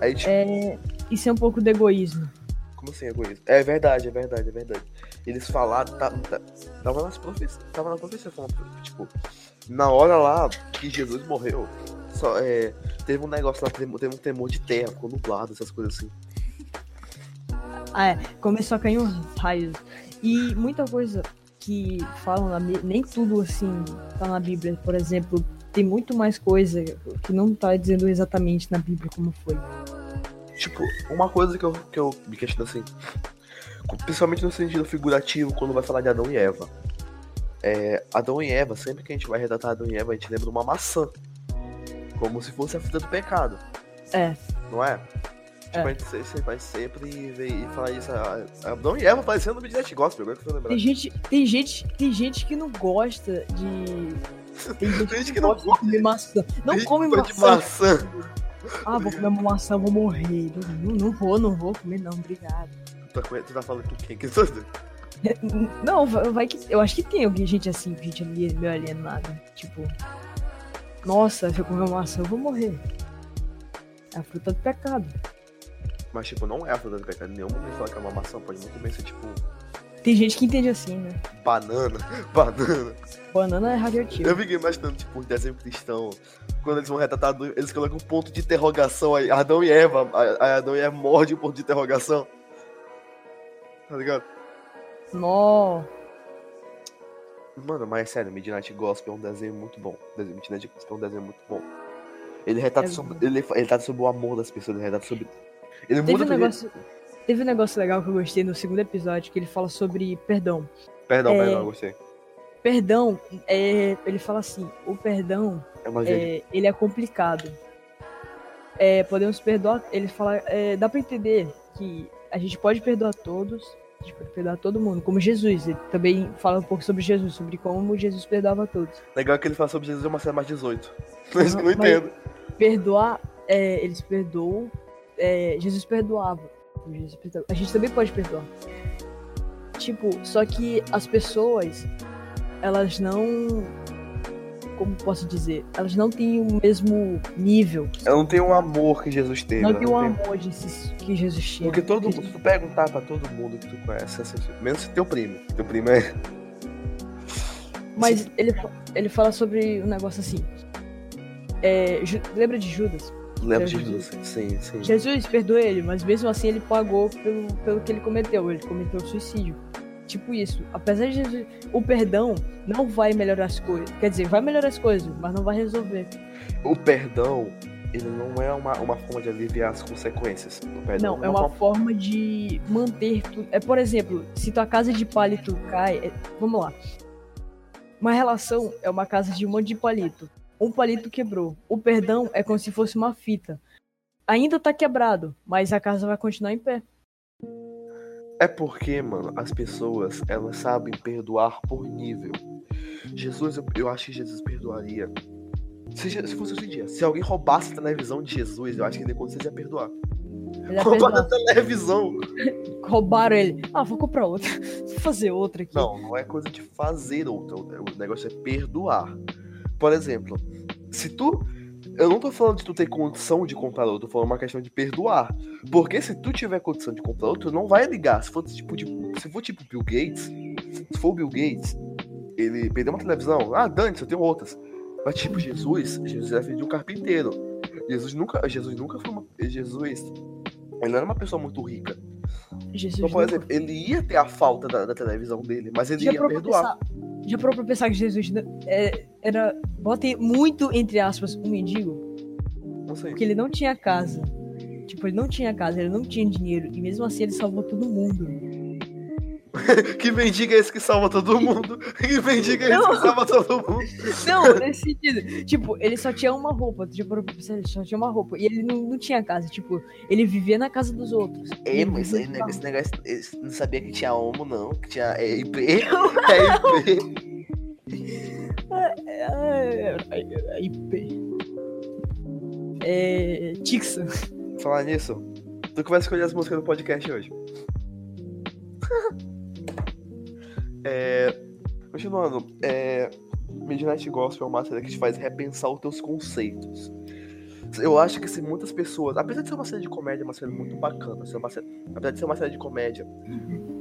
Aí, tipo, É, isso é um pouco de egoísmo. como assim, egoísmo? É verdade, é verdade, é verdade. Eles falaram, tá, tá- tava nas profecias, tava na profecia, falando, tipo, na hora lá que Jesus morreu, só, é, teve um negócio lá, teve teve um temor de terra, ficou nublado, essas coisas assim. Ah, é, começou a cair uns raios. E muita coisa que falam na Bíblia, nem tudo assim tá na Bíblia. Por exemplo, tem muito mais coisa que não tá dizendo exatamente na Bíblia como foi. Tipo, uma coisa que eu, que eu me questiono assim, principalmente no sentido figurativo, quando vai falar de Adão e Eva. É, Adão e Eva, sempre que a gente vai retratar Adão e Eva, a gente lembra de uma maçã. Como se fosse a fruta do pecado. É. Não é? Tipo, É. a gente se- sempre, vai sempre ver e falar isso. Adão e Eva aparecendo no Midnight Gospel, agora que eu tô lembrando. Tem gente, tem gente, tem gente que não gosta de. [LAUGHS] Tem gente, Tem gente que não gosta de comer maçã. Não Tem come maçã. maçã. Ah, vou comer uma maçã, vou morrer. Não, não vou, não vou comer, não, obrigado. Tu tá, com- tu tá falando com quem? Que tu- [LAUGHS] Não, vai, que. Eu acho que tem alguém, gente assim, gente meio alienada. Tipo. Nossa, se eu comer uma maçã, eu vou morrer. É a fruta do pecado. Mas, tipo, não é a fruta do pecado. Em nenhum momento fala que é uma maçã. Pode muito bem ser, tipo, Tem gente que entende assim, né? banana. [LAUGHS] Banana. Banana é radioativa. Eu fiquei imaginando, tipo, um desenho cristão. Quando eles vão retratar, eles colocam um ponto de interrogação aí. Adão e Eva. a- a Adão e Eva morde o ponto de interrogação. Tá ligado? Nó. Mano, mas sério, Midnight Gospel é um desenho muito bom. Midnight Gospel é um desenho muito bom. Ele retrata É sobre. Ele, ele trata sobre o amor das pessoas, ele retrata sobre. Ele Teve um negócio. Teve um negócio legal que eu gostei no segundo episódio, que ele fala sobre perdão. Perdão, É. perdão, eu gostei. Perdão, é, ele fala assim, o perdão, É é, ele é complicado. É, podemos perdoar, ele fala, é, dá pra entender que a gente pode perdoar todos, a gente pode perdoar todo mundo, como Jesus. Ele também fala um pouco sobre Jesus, sobre como Jesus perdoava todos. Legal que ele fala sobre Jesus é uma série mais 18. Por isso que eu não Mas- entendo. Perdoar, é, eles perdoam, é, Jesus perdoava. Jesus perdoava. A gente também pode perdoar. Tipo, só que as pessoas, elas não. Como posso dizer? Elas não têm o mesmo nível. Ela não tem um amor que Jesus teve. Não ela tem o amor de que Jesus tinha. Porque todo mundo, se tu perguntar pra todo mundo que tu conhece, assim, menos teu primo. Teu primo é. Mas ele, ele fala sobre um negócio assim. É, lembra de Judas? Lembra de. Jesus? Sim, sim. Jesus perdoa ele, mas mesmo assim ele pagou pelo, pelo que ele cometeu. Ele cometeu suicídio. Tipo isso. Apesar de Jesus, o perdão não vai melhorar as coisas. Quer dizer, vai melhorar as coisas, mas não vai resolver. O perdão, ele não é uma, uma forma de aliviar as consequências. O perdão Não, é uma forma de manter tudo. É, por exemplo, se tua casa de palito cai. é- Vamos lá. Uma relação é uma casa de um monte de palito. Um palito quebrou. O perdão é como se fosse uma fita. Ainda tá quebrado, mas a casa vai continuar em pé. É porque, mano, as pessoas, elas sabem perdoar por nível. Jesus, eu, eu acho que Jesus perdoaria. Se, se fosse hoje em dia, se alguém roubasse a televisão de Jesus, eu acho que ele com certeza ia perdoar. Ele ia Roubar perdoar. a televisão! [LAUGHS] Roubaram ele. Ah, vou comprar outra. [LAUGHS] Vou fazer outra aqui. Não, não é coisa de fazer outra. O negócio é perdoar. Por exemplo, se tu. Eu não tô falando de tu ter condição de comprar outro, tô falando uma questão de perdoar. Porque se tu tiver condição de comprar outro, tu não vai ligar. Se for tipo, de, se for tipo Bill Gates, se for Bill Gates, ele perdeu uma televisão, ah, Dante, eu tenho outras. Mas tipo, Jesus, Jesus era filho de um carpinteiro. Jesus nunca, Jesus nunca foi uma. Jesus, ele não era uma pessoa muito rica. Jesus Então, por exemplo, ele ia ter a falta da, da televisão dele, mas ele Já ia perdoar. pensar- Já parou pra pensar que Jesus não- é, era. Bota muito entre aspas um mendigo? Não sei. Porque ele não tinha casa. Tipo, ele não tinha casa, ele não tinha dinheiro. E mesmo assim ele salvou todo mundo. [LAUGHS] Que mendiga é esse que salva todo mundo? [LAUGHS] Que mendiga é esse Não. que salva todo mundo? [LAUGHS] Não, nesse sentido. Tipo, ele só tinha uma roupa. Tu já parou pra pensar? Ele só tinha uma roupa. E ele não, não tinha casa. Tipo, ele vivia na casa dos outros. É, Ele mas esse no negócio, esse negócio esse- não sabia que tinha homo, não. Que tinha é, IP. É IP. É, é, é, IP. É. Tixa. Falar nisso, tu que vai escolher as músicas do podcast hoje. é, continuando, é, Midnight Gospel é uma série que te faz repensar os teus conceitos. Eu acho que se muitas pessoas, apesar de ser uma série de comédia, é uma série muito bacana, ser uma série- apesar de ser uma série de comédia,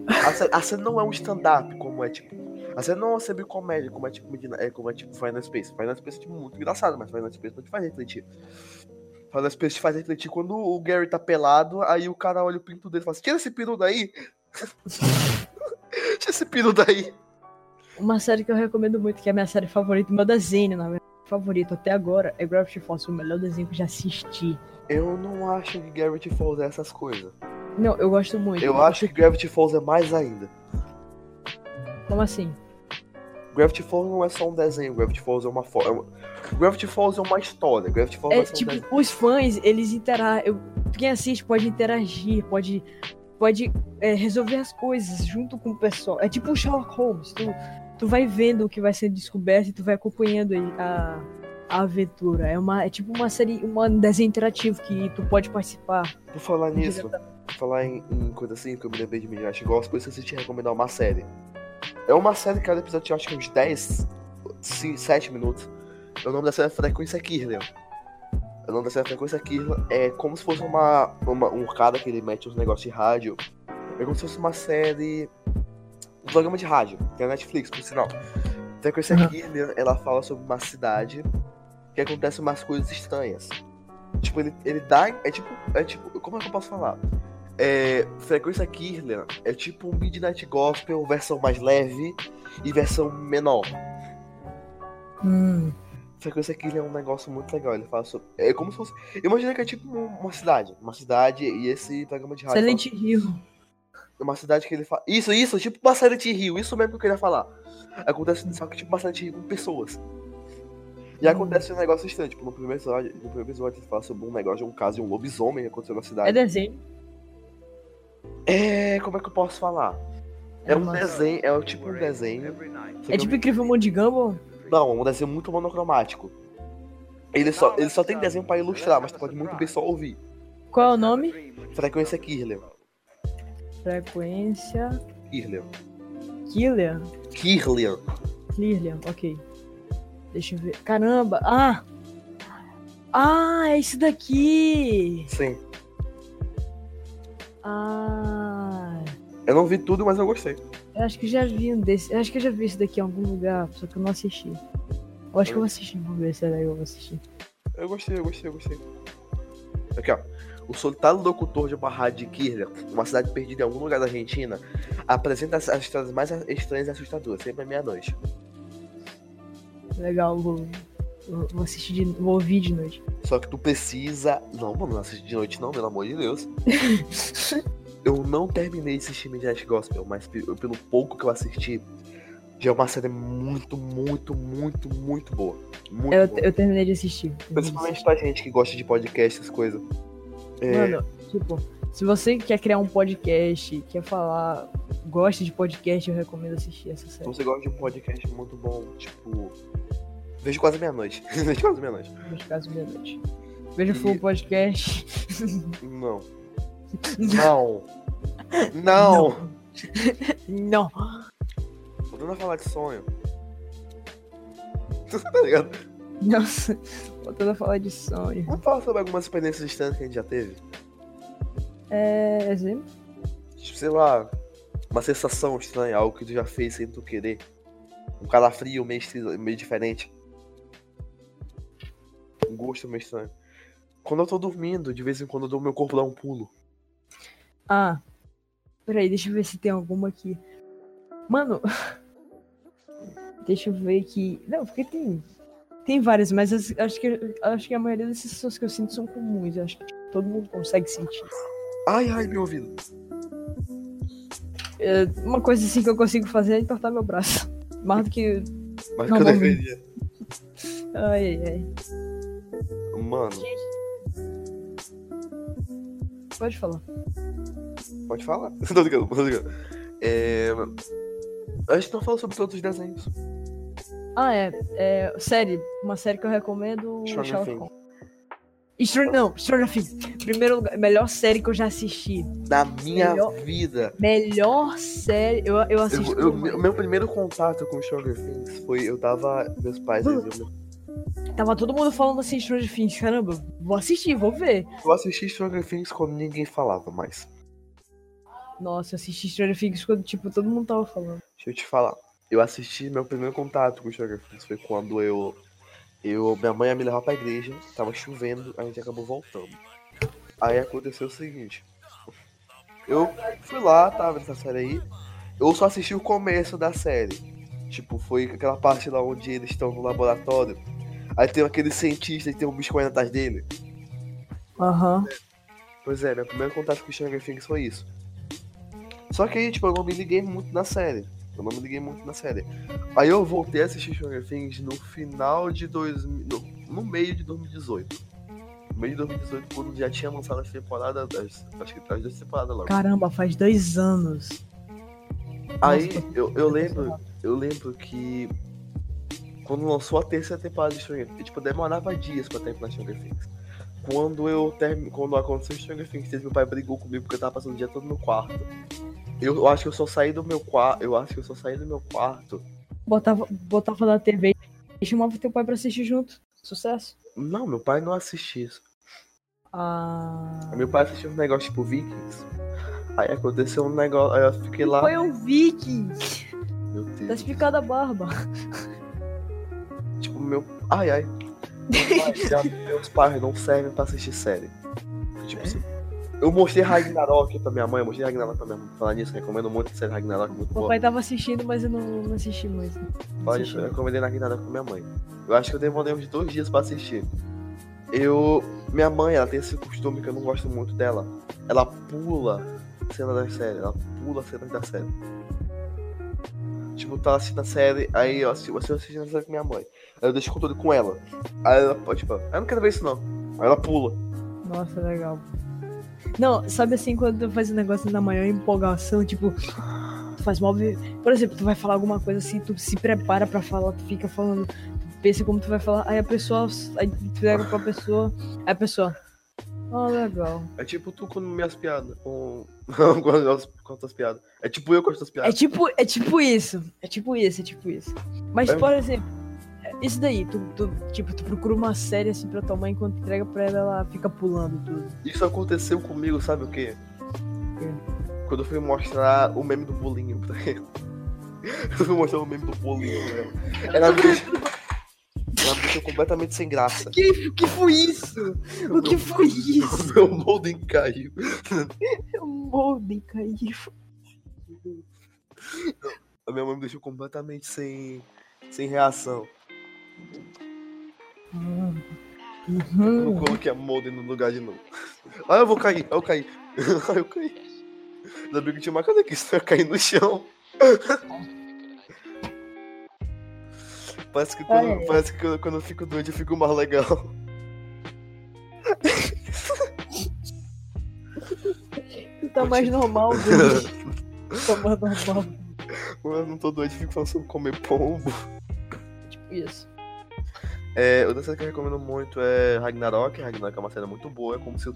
a série, a série não é um stand-up, como é tipo. A série não é de comédia, como é tipo, é, como é tipo Final Space. Final Space é tipo, muito engraçado, mas Final Space não te faz refletir. Final Space te faz refletir quando o Gary tá pelado, aí o cara olha o pinto dele e fala assim: tira esse peru daí! [LAUGHS] tira esse peru daí! Uma série que eu recomendo muito, que é a minha série favorita, meu desenho, na verdade, favorito até agora, é Gravity Falls, o melhor desenho que eu já assisti. Eu não acho que Gravity Falls é essas coisas. Não, eu gosto muito. Eu acho que Gravity Falls é mais ainda. Como assim? Gravity Falls não é só um desenho, Gravity Falls é uma forma. Gravity Falls é uma história. Gravity Falls É é um tipo, desenho. os fãs, eles interagem. Quem assiste pode interagir, pode, pode é, resolver as coisas junto com o pessoal. É tipo um Sherlock Holmes. Tu, tu vai vendo o que vai sendo descoberto e tu vai acompanhando a, a aventura. É, uma, é tipo uma série, um desenho interativo que tu pode participar. Por falar nisso, falar em, em coisa assim, que eu me lembrei de Midnight Gospel, por isso eu te recomendar uma série. É uma série que cada episódio tinha acho que uns 10, 5, 7 minutos. O nome da série é Frequência Kirlian. O nome da série é Frequência Kirlian é como se fosse uma, uma- um cara que ele mete uns negócios de rádio. É como se fosse uma série. Um programa de rádio, que é a Netflix, por sinal. Frequência Uhum. Kirlian, ela fala sobre uma cidade que acontecem umas coisas estranhas. Tipo, ele, ele dá. É tipo. É tipo. Como é que eu posso falar? É, Frequência Kirlian é tipo um Midnight Gospel, versão mais leve e versão menor. Hum, Frequência Kirlian é um negócio muito legal. Ele fala sobre. É como se fosse. Imagina que é tipo um- uma cidade. Uma cidade e esse programa de rádio. Silent Hill. fala- Uma cidade que ele fala. Isso, isso, tipo uma Silent Hill. Isso mesmo que eu queria falar. Acontece só que tipo uma Silent Hill com pessoas. E Hum. acontece um negócio estranho. Tipo, no primeiro episódio, no primeiro episódio ele fala sobre um negócio de um caso de um lobisomem que aconteceu na cidade. É desenho. É, como é que eu posso falar? É, um uma- desenho, é tipo um desenho. É tipo incrível mundo de Gumball. Não, é um desenho muito monocromático. Ele só, ele só tem desenho pra ilustrar, mas tu pode muito bem só ouvir. Qual é o nome? Frequência Kirlian. Frequência. Kirlian. Killer. Kirlian. Clearly, ok. Deixa eu ver. Caramba! Ah! Ah, é isso daqui! Sim. Ah! Eu não vi tudo, mas eu gostei. Eu acho que já vi um desse. Eu acho que eu já vi isso daqui em algum lugar, só que eu não assisti. Eu acho que eu vou assistir, vamos ver se é legal, eu vou assistir. Eu gostei, eu gostei, eu gostei. Aqui, ó. O solitário locutor de uma rádio de Kirlian, uma cidade perdida em algum lugar da Argentina, apresenta as, as histórias mais estranhas e assustadoras, sempre à meia-noite. Legal, vou vou assistir de, vou ouvir de noite. Só que tu precisa. Não, mano, não assiste de noite, não, pelo amor de Deus. [LAUGHS] eu não terminei de assistir Midnight Gospel, mas pe- pelo pouco que eu assisti, já é uma série muito, muito, muito, muito boa. Muito Eu, boa. eu terminei de assistir. Principalmente pra gente que gosta de podcast, essas coisas. É, Mano, tipo, se você quer criar um podcast, quer falar, gosta de podcast, eu recomendo assistir essa se série. você gosta de um podcast muito bom, tipo. Vejo quase meia-noite. [LAUGHS] Vejo quase meia-noite. Nos casos meia noite. Veja E- full podcast. Não. Não. Não. Não. Voltando a falar de sonho. [LAUGHS] tá ligado? Nossa, voltando a falar de sonho. Vamos falar sobre algumas experiências estranhas que a gente já teve. É. Exemplo? Tipo, sei lá, uma sensação estranha, algo que tu já fez sem tu querer. Um calafrio meio, estri- meio diferente. Um gosto meio estranho. Quando eu tô dormindo, de vez em quando eu dou meu corpo dá um pulo. Ah. Peraí, deixa eu ver se tem alguma aqui. Mano. [LAUGHS] deixa eu ver aqui. Não, porque tem. Tem várias, mas as- acho que, acho que a maioria das sensações que eu sinto são comuns. Eu acho que tipo, todo mundo consegue sentir. Ai, ai, meu ouvido. É, uma coisa assim que eu consigo fazer é entortar meu braço. [LAUGHS] Mais do que. Mas que eu deveria. Ai, ai, ai. Mano, Pode falar. pode falar. [LAUGHS] tô ligado, tô ligado. É... A gente não falou sobre todos os desenhos. Ah, é. é série. Uma série que eu recomendo. Stranger Things. Stranger, não, Stranger Things. Primeiro lugar, melhor série que eu já assisti. Na minha Melhor- vida. Melhor série. Eu, eu assisti. Eu, eu- meu primeiro contato com Stranger Things foi. Eu tava. Meus pais. Eles iam- Tava todo mundo falando assim, Stranger Things. Caramba, vou assistir, vou ver. Eu assisti Stranger Things quando ninguém falava mais. Nossa, eu assisti Stranger Things quando, tipo, todo mundo tava falando. Deixa eu te falar. Eu assisti meu primeiro contato com Stranger Things foi quando eu. Eu, minha mãe ia me levar pra igreja, tava chovendo, a gente acabou voltando. Aí aconteceu o seguinte. Eu fui lá, tava nessa série aí. Eu só assisti o começo da série. Tipo, foi aquela parte lá onde eles estão no laboratório. Aí tem aquele cientista e tem um bicho correndo atrás dele. Aham. Pois é, meu primeiro contato com Stranger Things foi isso. Só que aí, tipo, eu não me liguei muito na série. Eu não me liguei muito na série. Aí eu voltei a assistir Stranger Things no final de 2000. No, no meio de 2018. No meio de 2018, quando já tinha lançado as temporadas. das- acho que as duas temporadas logo. Caramba, faz dois anos. Aí Nossa, eu, eu lembro. Eu lembro que. Quando lançou a terceira temporada de Stranger Things, tipo, demorava dias pra terminar Stranger Things. Quando eu termi... quando aconteceu Stranger Things, meu pai brigou comigo porque eu tava passando o dia todo no quarto. Eu, eu acho que eu só saí do meu quarto. Eu acho que eu só saí do meu quarto. Botava, botava na TV e chamava teu pai pra assistir junto. Sucesso. Não, meu pai não assistia isso. Ah. Meu pai assistia um negócio tipo Vikings. Aí aconteceu um negócio. Aí eu fiquei lá. Foi o Viking. Meu Tá Deus. explicado a barba. Tipo, meu. Ai, ai. Meu [LAUGHS] meus pais não servem pra assistir série. Tipo, se- eu mostrei Ragnarok pra minha mãe, eu mostrei Ragnarok pra minha mãe. Falar nisso, recomendo muito a série Ragnarok, muito boa. pai tava assistindo, mas eu não, não assisti Falar assisti. nisso, eu recomendei Ragnarok pra minha mãe. Eu acho que eu demorei uns dois dias pra assistir. Eu. Minha mãe, ela tem esse costume que eu não gosto muito dela. Ela pula cena da série, ela pula cenas da série. Tipo, tá assistindo a série, aí eu assisto, eu assistindo a série com minha mãe. Aí eu deixo o controle com ela. Aí ela, tipo, eu não quero ver isso não. Aí ela pula. Nossa, legal. Não, sabe assim, quando tu faz um negócio na maior empolgação, tipo, tu faz mal. Por exemplo, tu vai falar alguma coisa assim, tu se prepara pra falar, tu fica falando, tu pensa como tu vai falar, aí a pessoa, aí tu pega pra pessoa, aí a pessoa, ah, legal. É tipo tu com minhas piadas. Com, [LAUGHS] com, as, com as tuas piadas. É tipo eu com as tuas É piadas. tipo, é tipo isso, é tipo isso, é tipo isso. Mas, É. por exemplo, isso daí, tu, tu, tipo, tu procura uma série assim pra tua mãe, enquanto entrega pra ela, ela fica pulando tudo. Isso aconteceu comigo, sabe o quê? quê? Quando eu fui mostrar o meme do bolinho pra ela. Eu fui mostrar o meme do bolinho pra ela. Ela me deixou, ela me deixou completamente sem graça. Que, que foi isso? O que foi isso? O meu molden caiu. [LAUGHS] O molde caiu. A minha mãe me deixou completamente sem, sem reação. Eu Uhum. não coloquei a molden no lugar de novo. Ah, eu vou cair. Eu caí. Ah, [LAUGHS] eu caí. Ainda bem que tinha uma cadeira aqui, senão eu cair no chão. Parece que quando, ai. parece que quando, eu fico doente eu fico mais legal. Tu tá mais normal, [LAUGHS] Dudu. Tá mais normal. Quando eu não tô doente, eu fico falando sobre comer pombo. Tipo isso. É, outra série que eu recomendo muito é Ragnarok. Ragnarok é uma série muito boa. É como se o-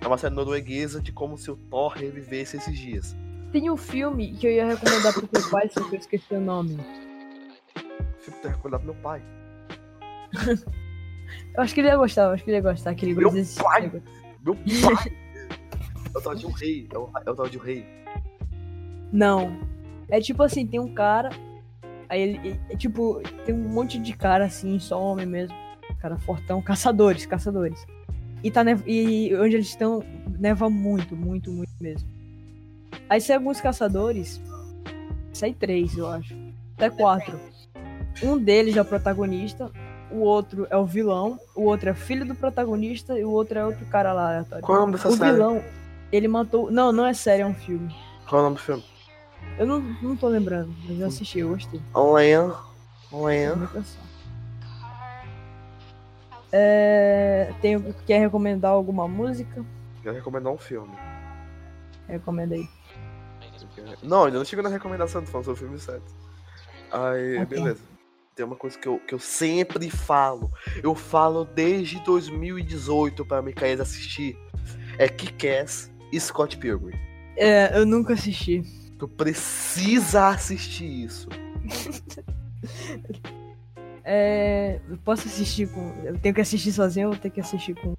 é uma série norueguesa de como se o Thor revivesse esses dias. Tem um filme que eu ia recomendar pro teu pai, só que eu esqueci o nome. Fico ter recomendado pro meu pai. [LAUGHS] Eu acho que ele ia gostar, eu acho que ele ia gostar. Aquele Meu pai! Meu pai! é o tal de um rei. É o, é o tal de um rei. Não. É tipo assim, tem um cara. Aí ele. É tipo, tem um monte de cara assim, só homem mesmo. Cara fortão. Caçadores, caçadores. E, tá nev... e onde eles estão, neva muito, muito, muito mesmo. Aí sai alguns caçadores. Sai três, eu acho. Até quatro. Um deles é o protagonista. O outro é o vilão. O outro é filho do protagonista. E o outro é outro cara lá aleatório. Qual é o nome dessa O série? vilão, ele matou. Não, não é série, é um filme. Qual é o nome do filme? Eu não, não tô lembrando, mas eu assisti, eu gostei. Vou pensar. É, tem, quer recomendar alguma música? Quero recomendar um filme. Recomenda aí. Não, ainda não chegou na recomendação, tô falando sobre o filme certo. Aí, Ok. beleza. Tem uma coisa que eu, que eu sempre falo. Eu falo desde 2018 pra Micaela assistir. É Kick-Ass e Scott Pilgrim. É, eu nunca assisti. Tu precisa assistir isso. [LAUGHS] É, eu posso assistir com. Eu tenho que assistir sozinho ou tenho que assistir com.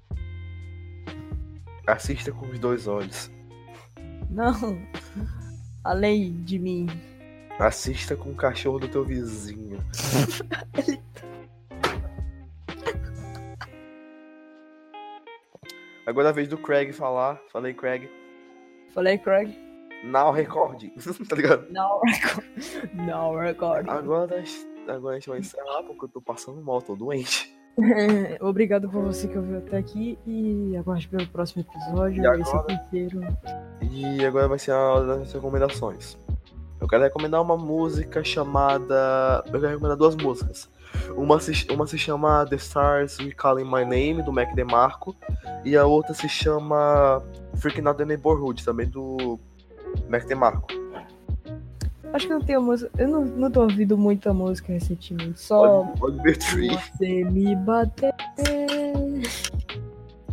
Assista com os dois olhos. Não! Além de mim. Assista com o cachorro do teu vizinho. [LAUGHS] Agora é a vez do Craig falar. Falei, Craig. Falei, Craig? Now record. [LAUGHS] tá ligado? Não, record. Não, record. Agora, agora a gente vai encerrar porque eu tô passando mal, tô doente. [LAUGHS] Obrigado por você que ouviu até aqui e aguarde pelo próximo episódio. E agora? inteiro. E agora vai ser a hora das recomendações. Eu quero recomendar uma música chamada. Eu quero recomendar duas músicas. Uma se, uma se chama The Stars We Calling My Name, do Mac DeMarco. E a outra se chama Freaking Out the Neighborhood, também do Mac DeMarco. Acho que não tenho música. Eu não, não tô ouvindo muita música recentemente. Só Tree. você me bater.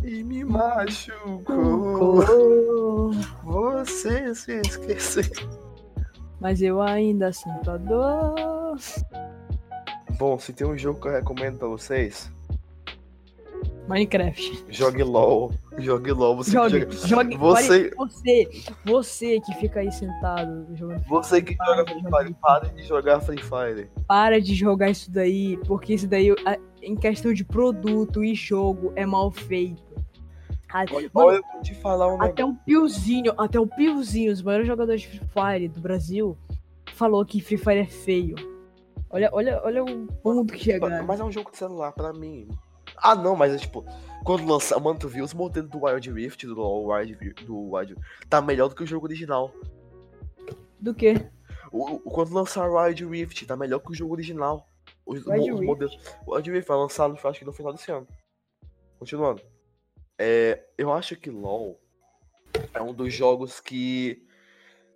E me machucou. Você se esqueceu. Mas eu ainda sinto a dor. Bom, se tem um jogo que eu recomendo pra vocês, Minecraft. jogue LOL. Jogue LOL. Você, Jogue, joga- jogue. Você- Você, você que fica aí sentado jogando. Você que joga Free Fire, pare de jogar Free Fire. Para de jogar isso daí, porque isso daí, em questão de produto e jogo, é mal feito. Ah, Olha, mano, eu vou te falar um. Até o Piozinho, até o Piozinho, os maiores jogadores de Free Fire do Brasil, falou que Free Fire é feio. Olha, olha, olha o ponto que chegaram. Mas é um jogo de celular pra mim. Ah, não, mas é tipo, quando lançar, mano, tu viu os modelos do Wild Rift, do LoL Wild, do Wild, tá melhor do que o jogo original. Do que? O, quando lançar o Wild Rift, tá melhor que o jogo original. Os, Wild os Rift? modelos. O Wild Rift vai lançar, acho que no final desse ano. Continuando. É, eu acho que LoL é um dos jogos que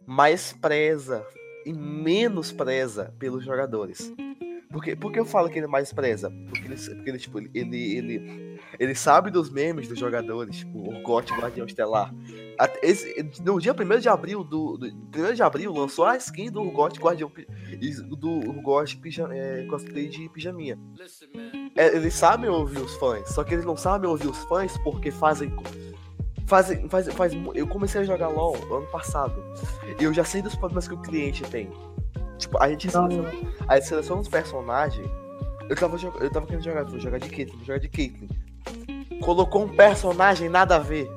mais preza e menos preza pelos jogadores. Por que, por que eu falo que ele mais preza? Porque ele, porque ele, tipo, ele, ele, ele, sabe dos memes dos jogadores, tipo, Urgot Guardião Estelar. Esse- no dia 1 de abril, do, do 1 de abril, lançou a skin do Urgot Guardião do Urgot pija, é, cosplay de pijaminha. É, eles sabem ouvir os fãs, só que eles não sabem ouvir os fãs porque fazem. Fazem, faz, faz, eu comecei a jogar LOL ano passado. E eu já sei dos problemas que o cliente tem. Tipo, a gente seleciona, a gente seleciona os personagens. Eu tava, eu tava querendo jogar, vou jogar de Caitlyn, vou jogar de Caitlyn. Colocou um personagem nada a ver.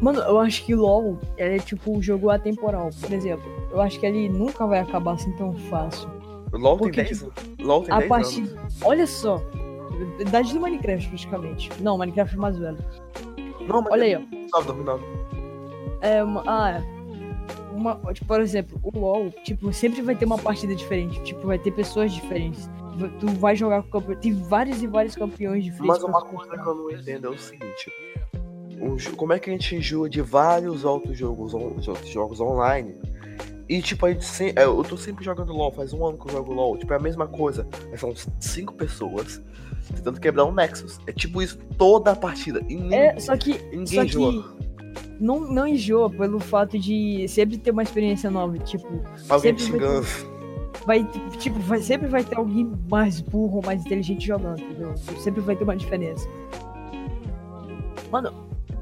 Mano, eu acho que LoL é tipo um jogo atemporal. Por exemplo, eu acho que ele nunca vai acabar assim tão fácil. LOL Porque, tem 10 anos. LOL tem A 10 partir. Olha só. Idade do Minecraft, praticamente. Não, Minecraft é mais velho. Não, Olha aí, ó. 2009, 2009. É uma. Ah, é. Uma, tipo, por exemplo, o LoL, tipo, sempre vai ter uma partida diferente. Tipo, vai ter pessoas diferentes. Tu vai jogar com campeões. Tem vários e vários campeões diferentes. Mas uma coisa que eu não entendo é o seguinte. como é que a gente enjoa de vários outros jogos, outros jogos online? E tipo, a gente sem, é, eu tô sempre jogando LOL, faz um ano que eu jogo LOL. Tipo, é a mesma coisa. Mas são cinco pessoas tentando quebrar um Nexus. É tipo isso toda a partida. E ninguém, É, só que. ninguém Só enjoa. que. Não, não enjoa pelo fato de sempre ter uma experiência nova. Tipo, Alguém te sempre vai tipo, vai, sempre vai ter alguém mais burro ou mais inteligente jogando, entendeu? Sempre vai ter uma diferença. Mano,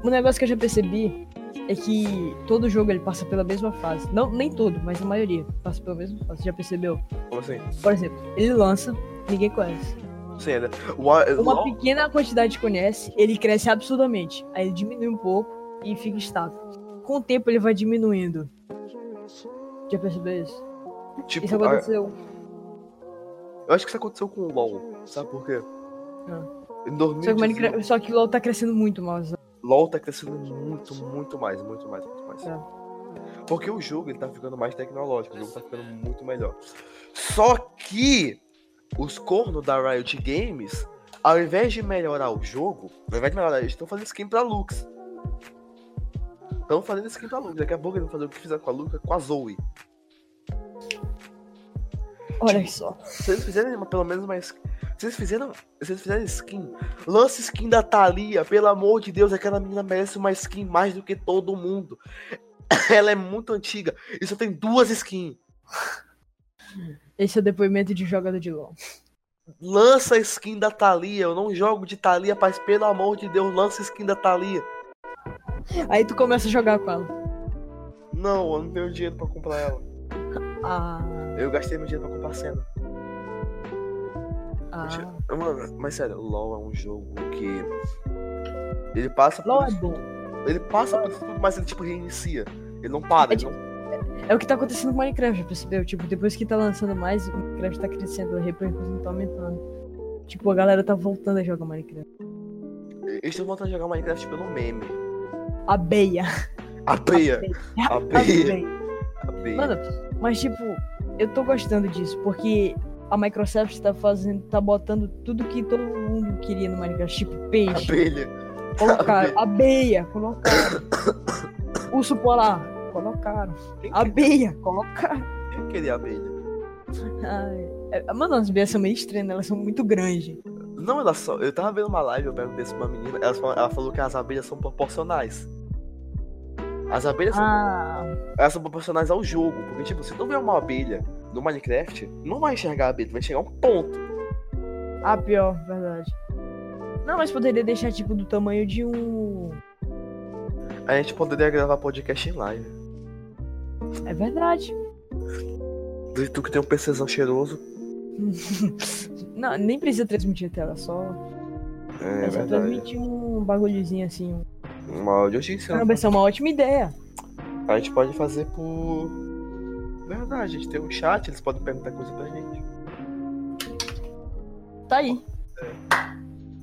um negócio que eu já percebi é que todo jogo ele passa pela mesma fase. Não, nem todo, mas a maioria passa pela mesma fase. Já percebeu? Como assim? Por exemplo, ele lança, ninguém conhece. Sim, né? A- Uma pequena quantidade conhece, ele cresce absurdamente. Aí ele diminui um pouco e fica estável. Com o tempo ele vai diminuindo. Já percebeu isso? tipo, Isso a- aconteceu. eu acho que isso aconteceu com o LoL. Sabe por quê? Ah. Em Só que, 2019, Minecraft, só que LoL tá crescendo muito mais. LoL tá crescendo muito, muito mais, muito mais, muito mais. É. Porque o jogo ele tá ficando mais tecnológico, o jogo tá ficando muito melhor. Só que os cornos da Riot Games, ao invés de melhorar o jogo, ao invés de melhorar, eles estão fazendo skin pra Lux. Estão fazendo skin pra Lux. Daqui a pouco eles vão fazer o que fizeram com a Lux com a Zoe. Olha só. Se eles fizerem uma- pelo menos uma skin. Se eles fizeram. Se eles fizerem skin, lance skin da Thalia, pelo amor de Deus, aquela menina merece uma skin mais do que todo mundo. [COUGHS] Ela é muito antiga e só tem duas skins. Esse é o depoimento de jogador de LoL. Lança a skin da Thalia. Eu não jogo de Thalia, mas pelo amor de Deus, lança a skin da Thalia. Aí tu começa a jogar com ela. Não, eu não tenho dinheiro pra comprar ela. Ah. Eu gastei meu dinheiro pra comprar a cena. Ah. Mano, mas sério, o LoL é um jogo que. Ele passa por LoL é bom. Ele passa por tudo, mas ele tipo reinicia. Ele não para, É tipo- não É o que tá acontecendo com Minecraft, já percebeu? Tipo, depois que tá lançando mais, o Minecraft tá crescendo, a repercussão tá aumentando. Tipo, a galera tá voltando a jogar Minecraft. Eles estão voltando a jogar Minecraft pelo meme. A beia. A beia. A beia. beia. A beia. Mano, mas tipo, eu tô gostando disso, porque a Microsoft tá fazendo, tá botando tudo que todo mundo queria no Minecraft, tipo peixe, Abelha. colocaram, abeia, colocaram, urso polar, colocaram, Quem, abeia, colocaram. quem queria abelha? Ai, é- mano, as abelhas são meio estranhas, elas são muito grandes. Não, ela só. Eu tava vendo uma live, eu perguntei isso pra uma menina. Ela falou, ela falou que as abelhas são proporcionais. As abelhas são, Ah, elas são proporcionais ao jogo. Porque, tipo, se tu vê uma abelha no Minecraft, não vai enxergar a abelha, vai a um ponto. ah, pior, verdade. Não, mas poderia deixar tipo do tamanho de um. A gente poderia gravar podcast em live. É verdade. E tu que tem um PCzão cheiroso. [LAUGHS] Não, nem precisa transmitir a tela, só. É, É só transmitir um bagulhozinho assim. um- Uma te ensino. Caramba, essa é uma ótima ideia. A gente pode fazer por. Verdade, a gente tem um chat, eles podem perguntar coisa pra gente. Tá aí. Tá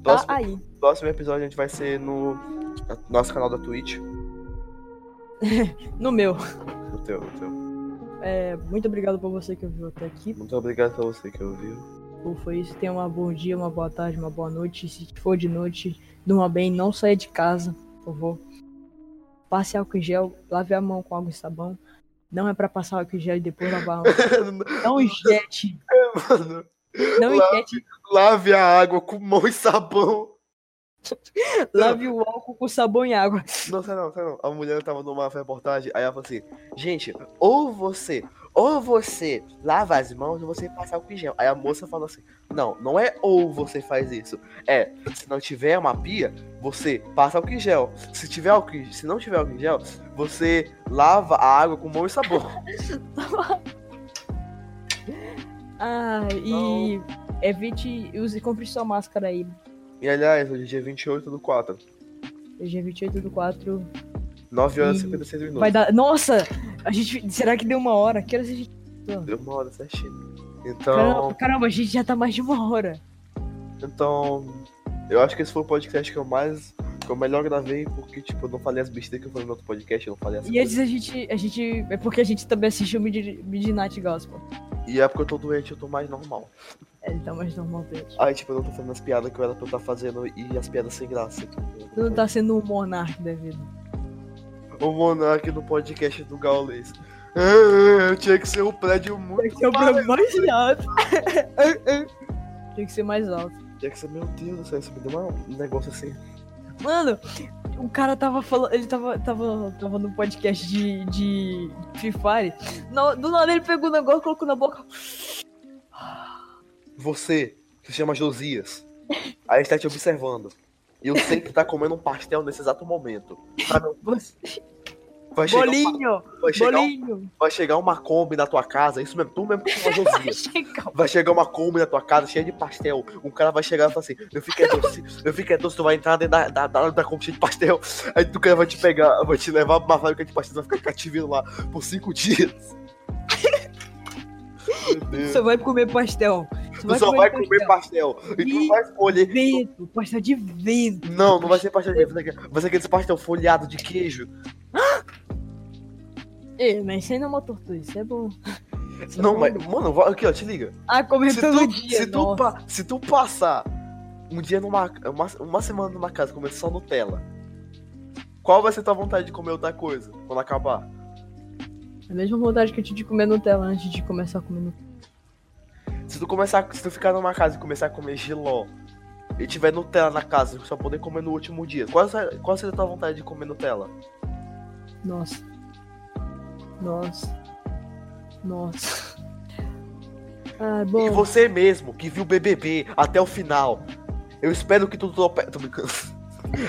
Próximo, aí. próximo episódio a gente vai ser no no nosso canal da Twitch. [LAUGHS] No meu. No teu, no teu. É, muito obrigado por você que ouviu até aqui. Muito obrigado pra você que ouviu. Ou foi isso. Tenha um bom dia, uma boa tarde, uma boa noite. Se for de noite, durma bem. Não saia de casa, por favor. Passe álcool em gel. Lave a mão com água e sabão. Não é pra passar álcool em gel e depois lavar a mão. [LAUGHS] Não injete. Mano, Não Lá- injete. lave a água com mão e sabão. Lave o álcool com sabão e água. Não, sei não, sei não. A mulher tava numa reportagem, aí ela falou assim: Gente, ou você, ou você lava as mãos ou você passa álcool em gel. Aí a moça falou assim: Não, não é ou você faz isso. É, se não tiver uma pia, você passa álcool em gel. Se tiver álcool, se não tiver álcool em gel, você lava a água com mão [LAUGHS] e sabão. Ah, e evite. Use, compre sua máscara aí. E aliás, hoje é dia 28 do 4. Hoje é 28 do 4. 9 horas e E 56 minutos. Vai dar. Nossa! A gente. Será que deu uma hora? Que horas a gente. Deu uma hora certinho. Caramba, Então, caramba, a gente já tá mais de uma hora. então, eu acho que esse foi o podcast que eu mais, que eu melhor gravei, porque, tipo, eu não falei as besteiras que eu falei no outro podcast, eu não falei as E antes a gente. A gente. É porque a gente também assistiu Mid- Midnight Gospel. E é porque eu tô doente, eu tô mais normal. É, Ele tá mais normal dele. Aí, tipo, eu não tô fazendo as piadas que eu era pra eu estar fazendo e as piadas sem graça. Tu não tá sendo o monarca da vida. O Monark no podcast do Gaules. É, tinha que ser um prédio muito. que ser mais alto. [LAUGHS] Tem que ser mais alto. Tinha que ser, meu Deus do céu, isso me deu um negócio assim. Mano, o cara tava falando. Ele tava, tava, tava no podcast de, de Free Fire. No- do nada ele pegou o negócio, colocou na boca. Você, que se chama Josias, aí está te observando. E eu sei que tá comendo um pastel nesse exato momento. Você- Vai chegar, uma, Bolinho! vai, chegar um- Bolinho! vai chegar uma Kombi na tua casa, isso mesmo, tu mesmo que chama Josias. Chega. Vai chegar uma Kombi na tua casa cheia de pastel. Um cara vai chegar e falar assim: Meu filho é doce, meu filho é doce, tu vai entrar dentro da, da, da, da Kombi cheia de pastel. Aí tu cara vai te pegar, vai te levar pra uma fábrica de pastel, vai ficar cativeiro lá por cinco dias. Meu Deus. Você vai comer pastel. Tu só vai comer pastel. E tu vai escolher. Vento, pastel de vento. Não, não vai ser pastel de vai ser aquele- vai ser aquele pastel folhado de queijo. Ei, mas isso aí não é uma tortura, isso é bom. Isso é Não, bom. mas, mano, vai- aqui ó, te liga. Ah, comer Se todo tu, dia. se, tu, pa- se tu passar um dia numa. Uma, uma semana numa casa comendo só Nutella, qual vai ser tua vontade de comer outra coisa quando acabar? A mesma vontade que eu tive de comer Nutella antes de começar a comer Nutella. Se tu começar. Se tu ficar numa casa e começar a comer giló e tiver Nutella na casa, e só poder comer no último dia, qual, qual seria a tua vontade de comer Nutella? Nossa. Nossa. Nossa. Ah, E bom. você mesmo, que viu o BBB até o final, eu espero que tu. Tô brincando. [LAUGHS]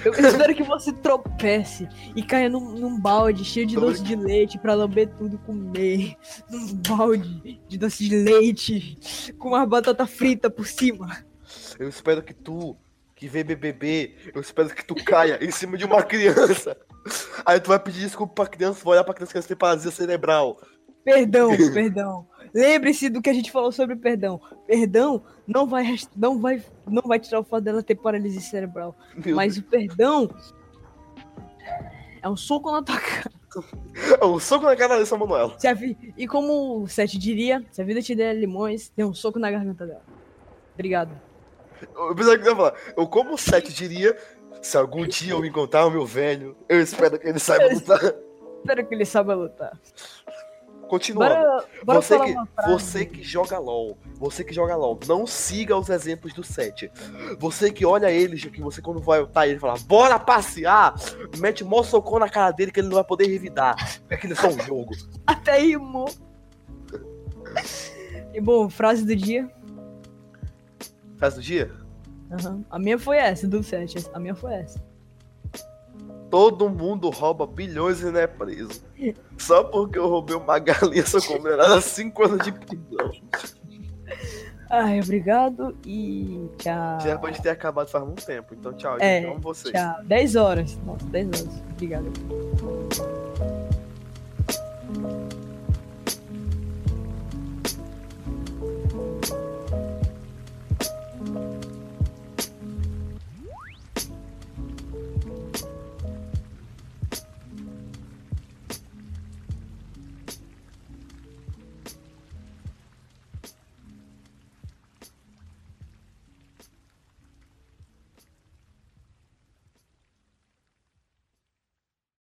Eu espero que você tropece e caia num, num balde cheio de doce de leite pra lamber tudo e comer. Num balde de doce de leite com uma batata frita por cima. Eu espero que tu, que vê BBB, eu espero que tu caia em cima de uma criança. Aí tu vai pedir desculpa pra criança, vai olhar pra criança que tem paralisia cerebral. Perdão, perdão. Lembre-se do que a gente falou sobre perdão. Perdão não vai, não vai, não vai tirar o fato dela ter paralisia cerebral. Meu Mas o perdão é um soco na tua cara. Deus. Um soco na cara da Alissa Manoela. Se a vi- E como o Sete diria, se a vida te der limões, dê um soco na garganta dela. Obrigado. Eu pensava que eu ia falar. Eu como o Sete diria, se algum dia eu encontrar o meu velho, eu espero que ele saiba lutar. Espero que ele saiba lutar. Continuando. Bora, bora Você que, frase. você que joga LOL, você que joga LOL, não siga os exemplos do set. Você que olha eles, que você quando vai lutar ele fala, bora passear, mete mó socão na cara dele que ele não vai poder revidar. Porque aquilo é só um [LAUGHS] jogo. Até rimou. E bom, frase do dia. Faz do dia? Aham. A minha foi essa, do 7. A minha foi essa. Todo mundo rouba bilhões e não é preso. Só porque eu roubei uma galinha, sou condenado a 5 anos de prisão. Ai, obrigado e tchau. Já pode ter acabado faz muito tempo, então tchau. É, gente, amo vocês. Tchau. 10 horas. Nossa, 10 horas. Obrigado.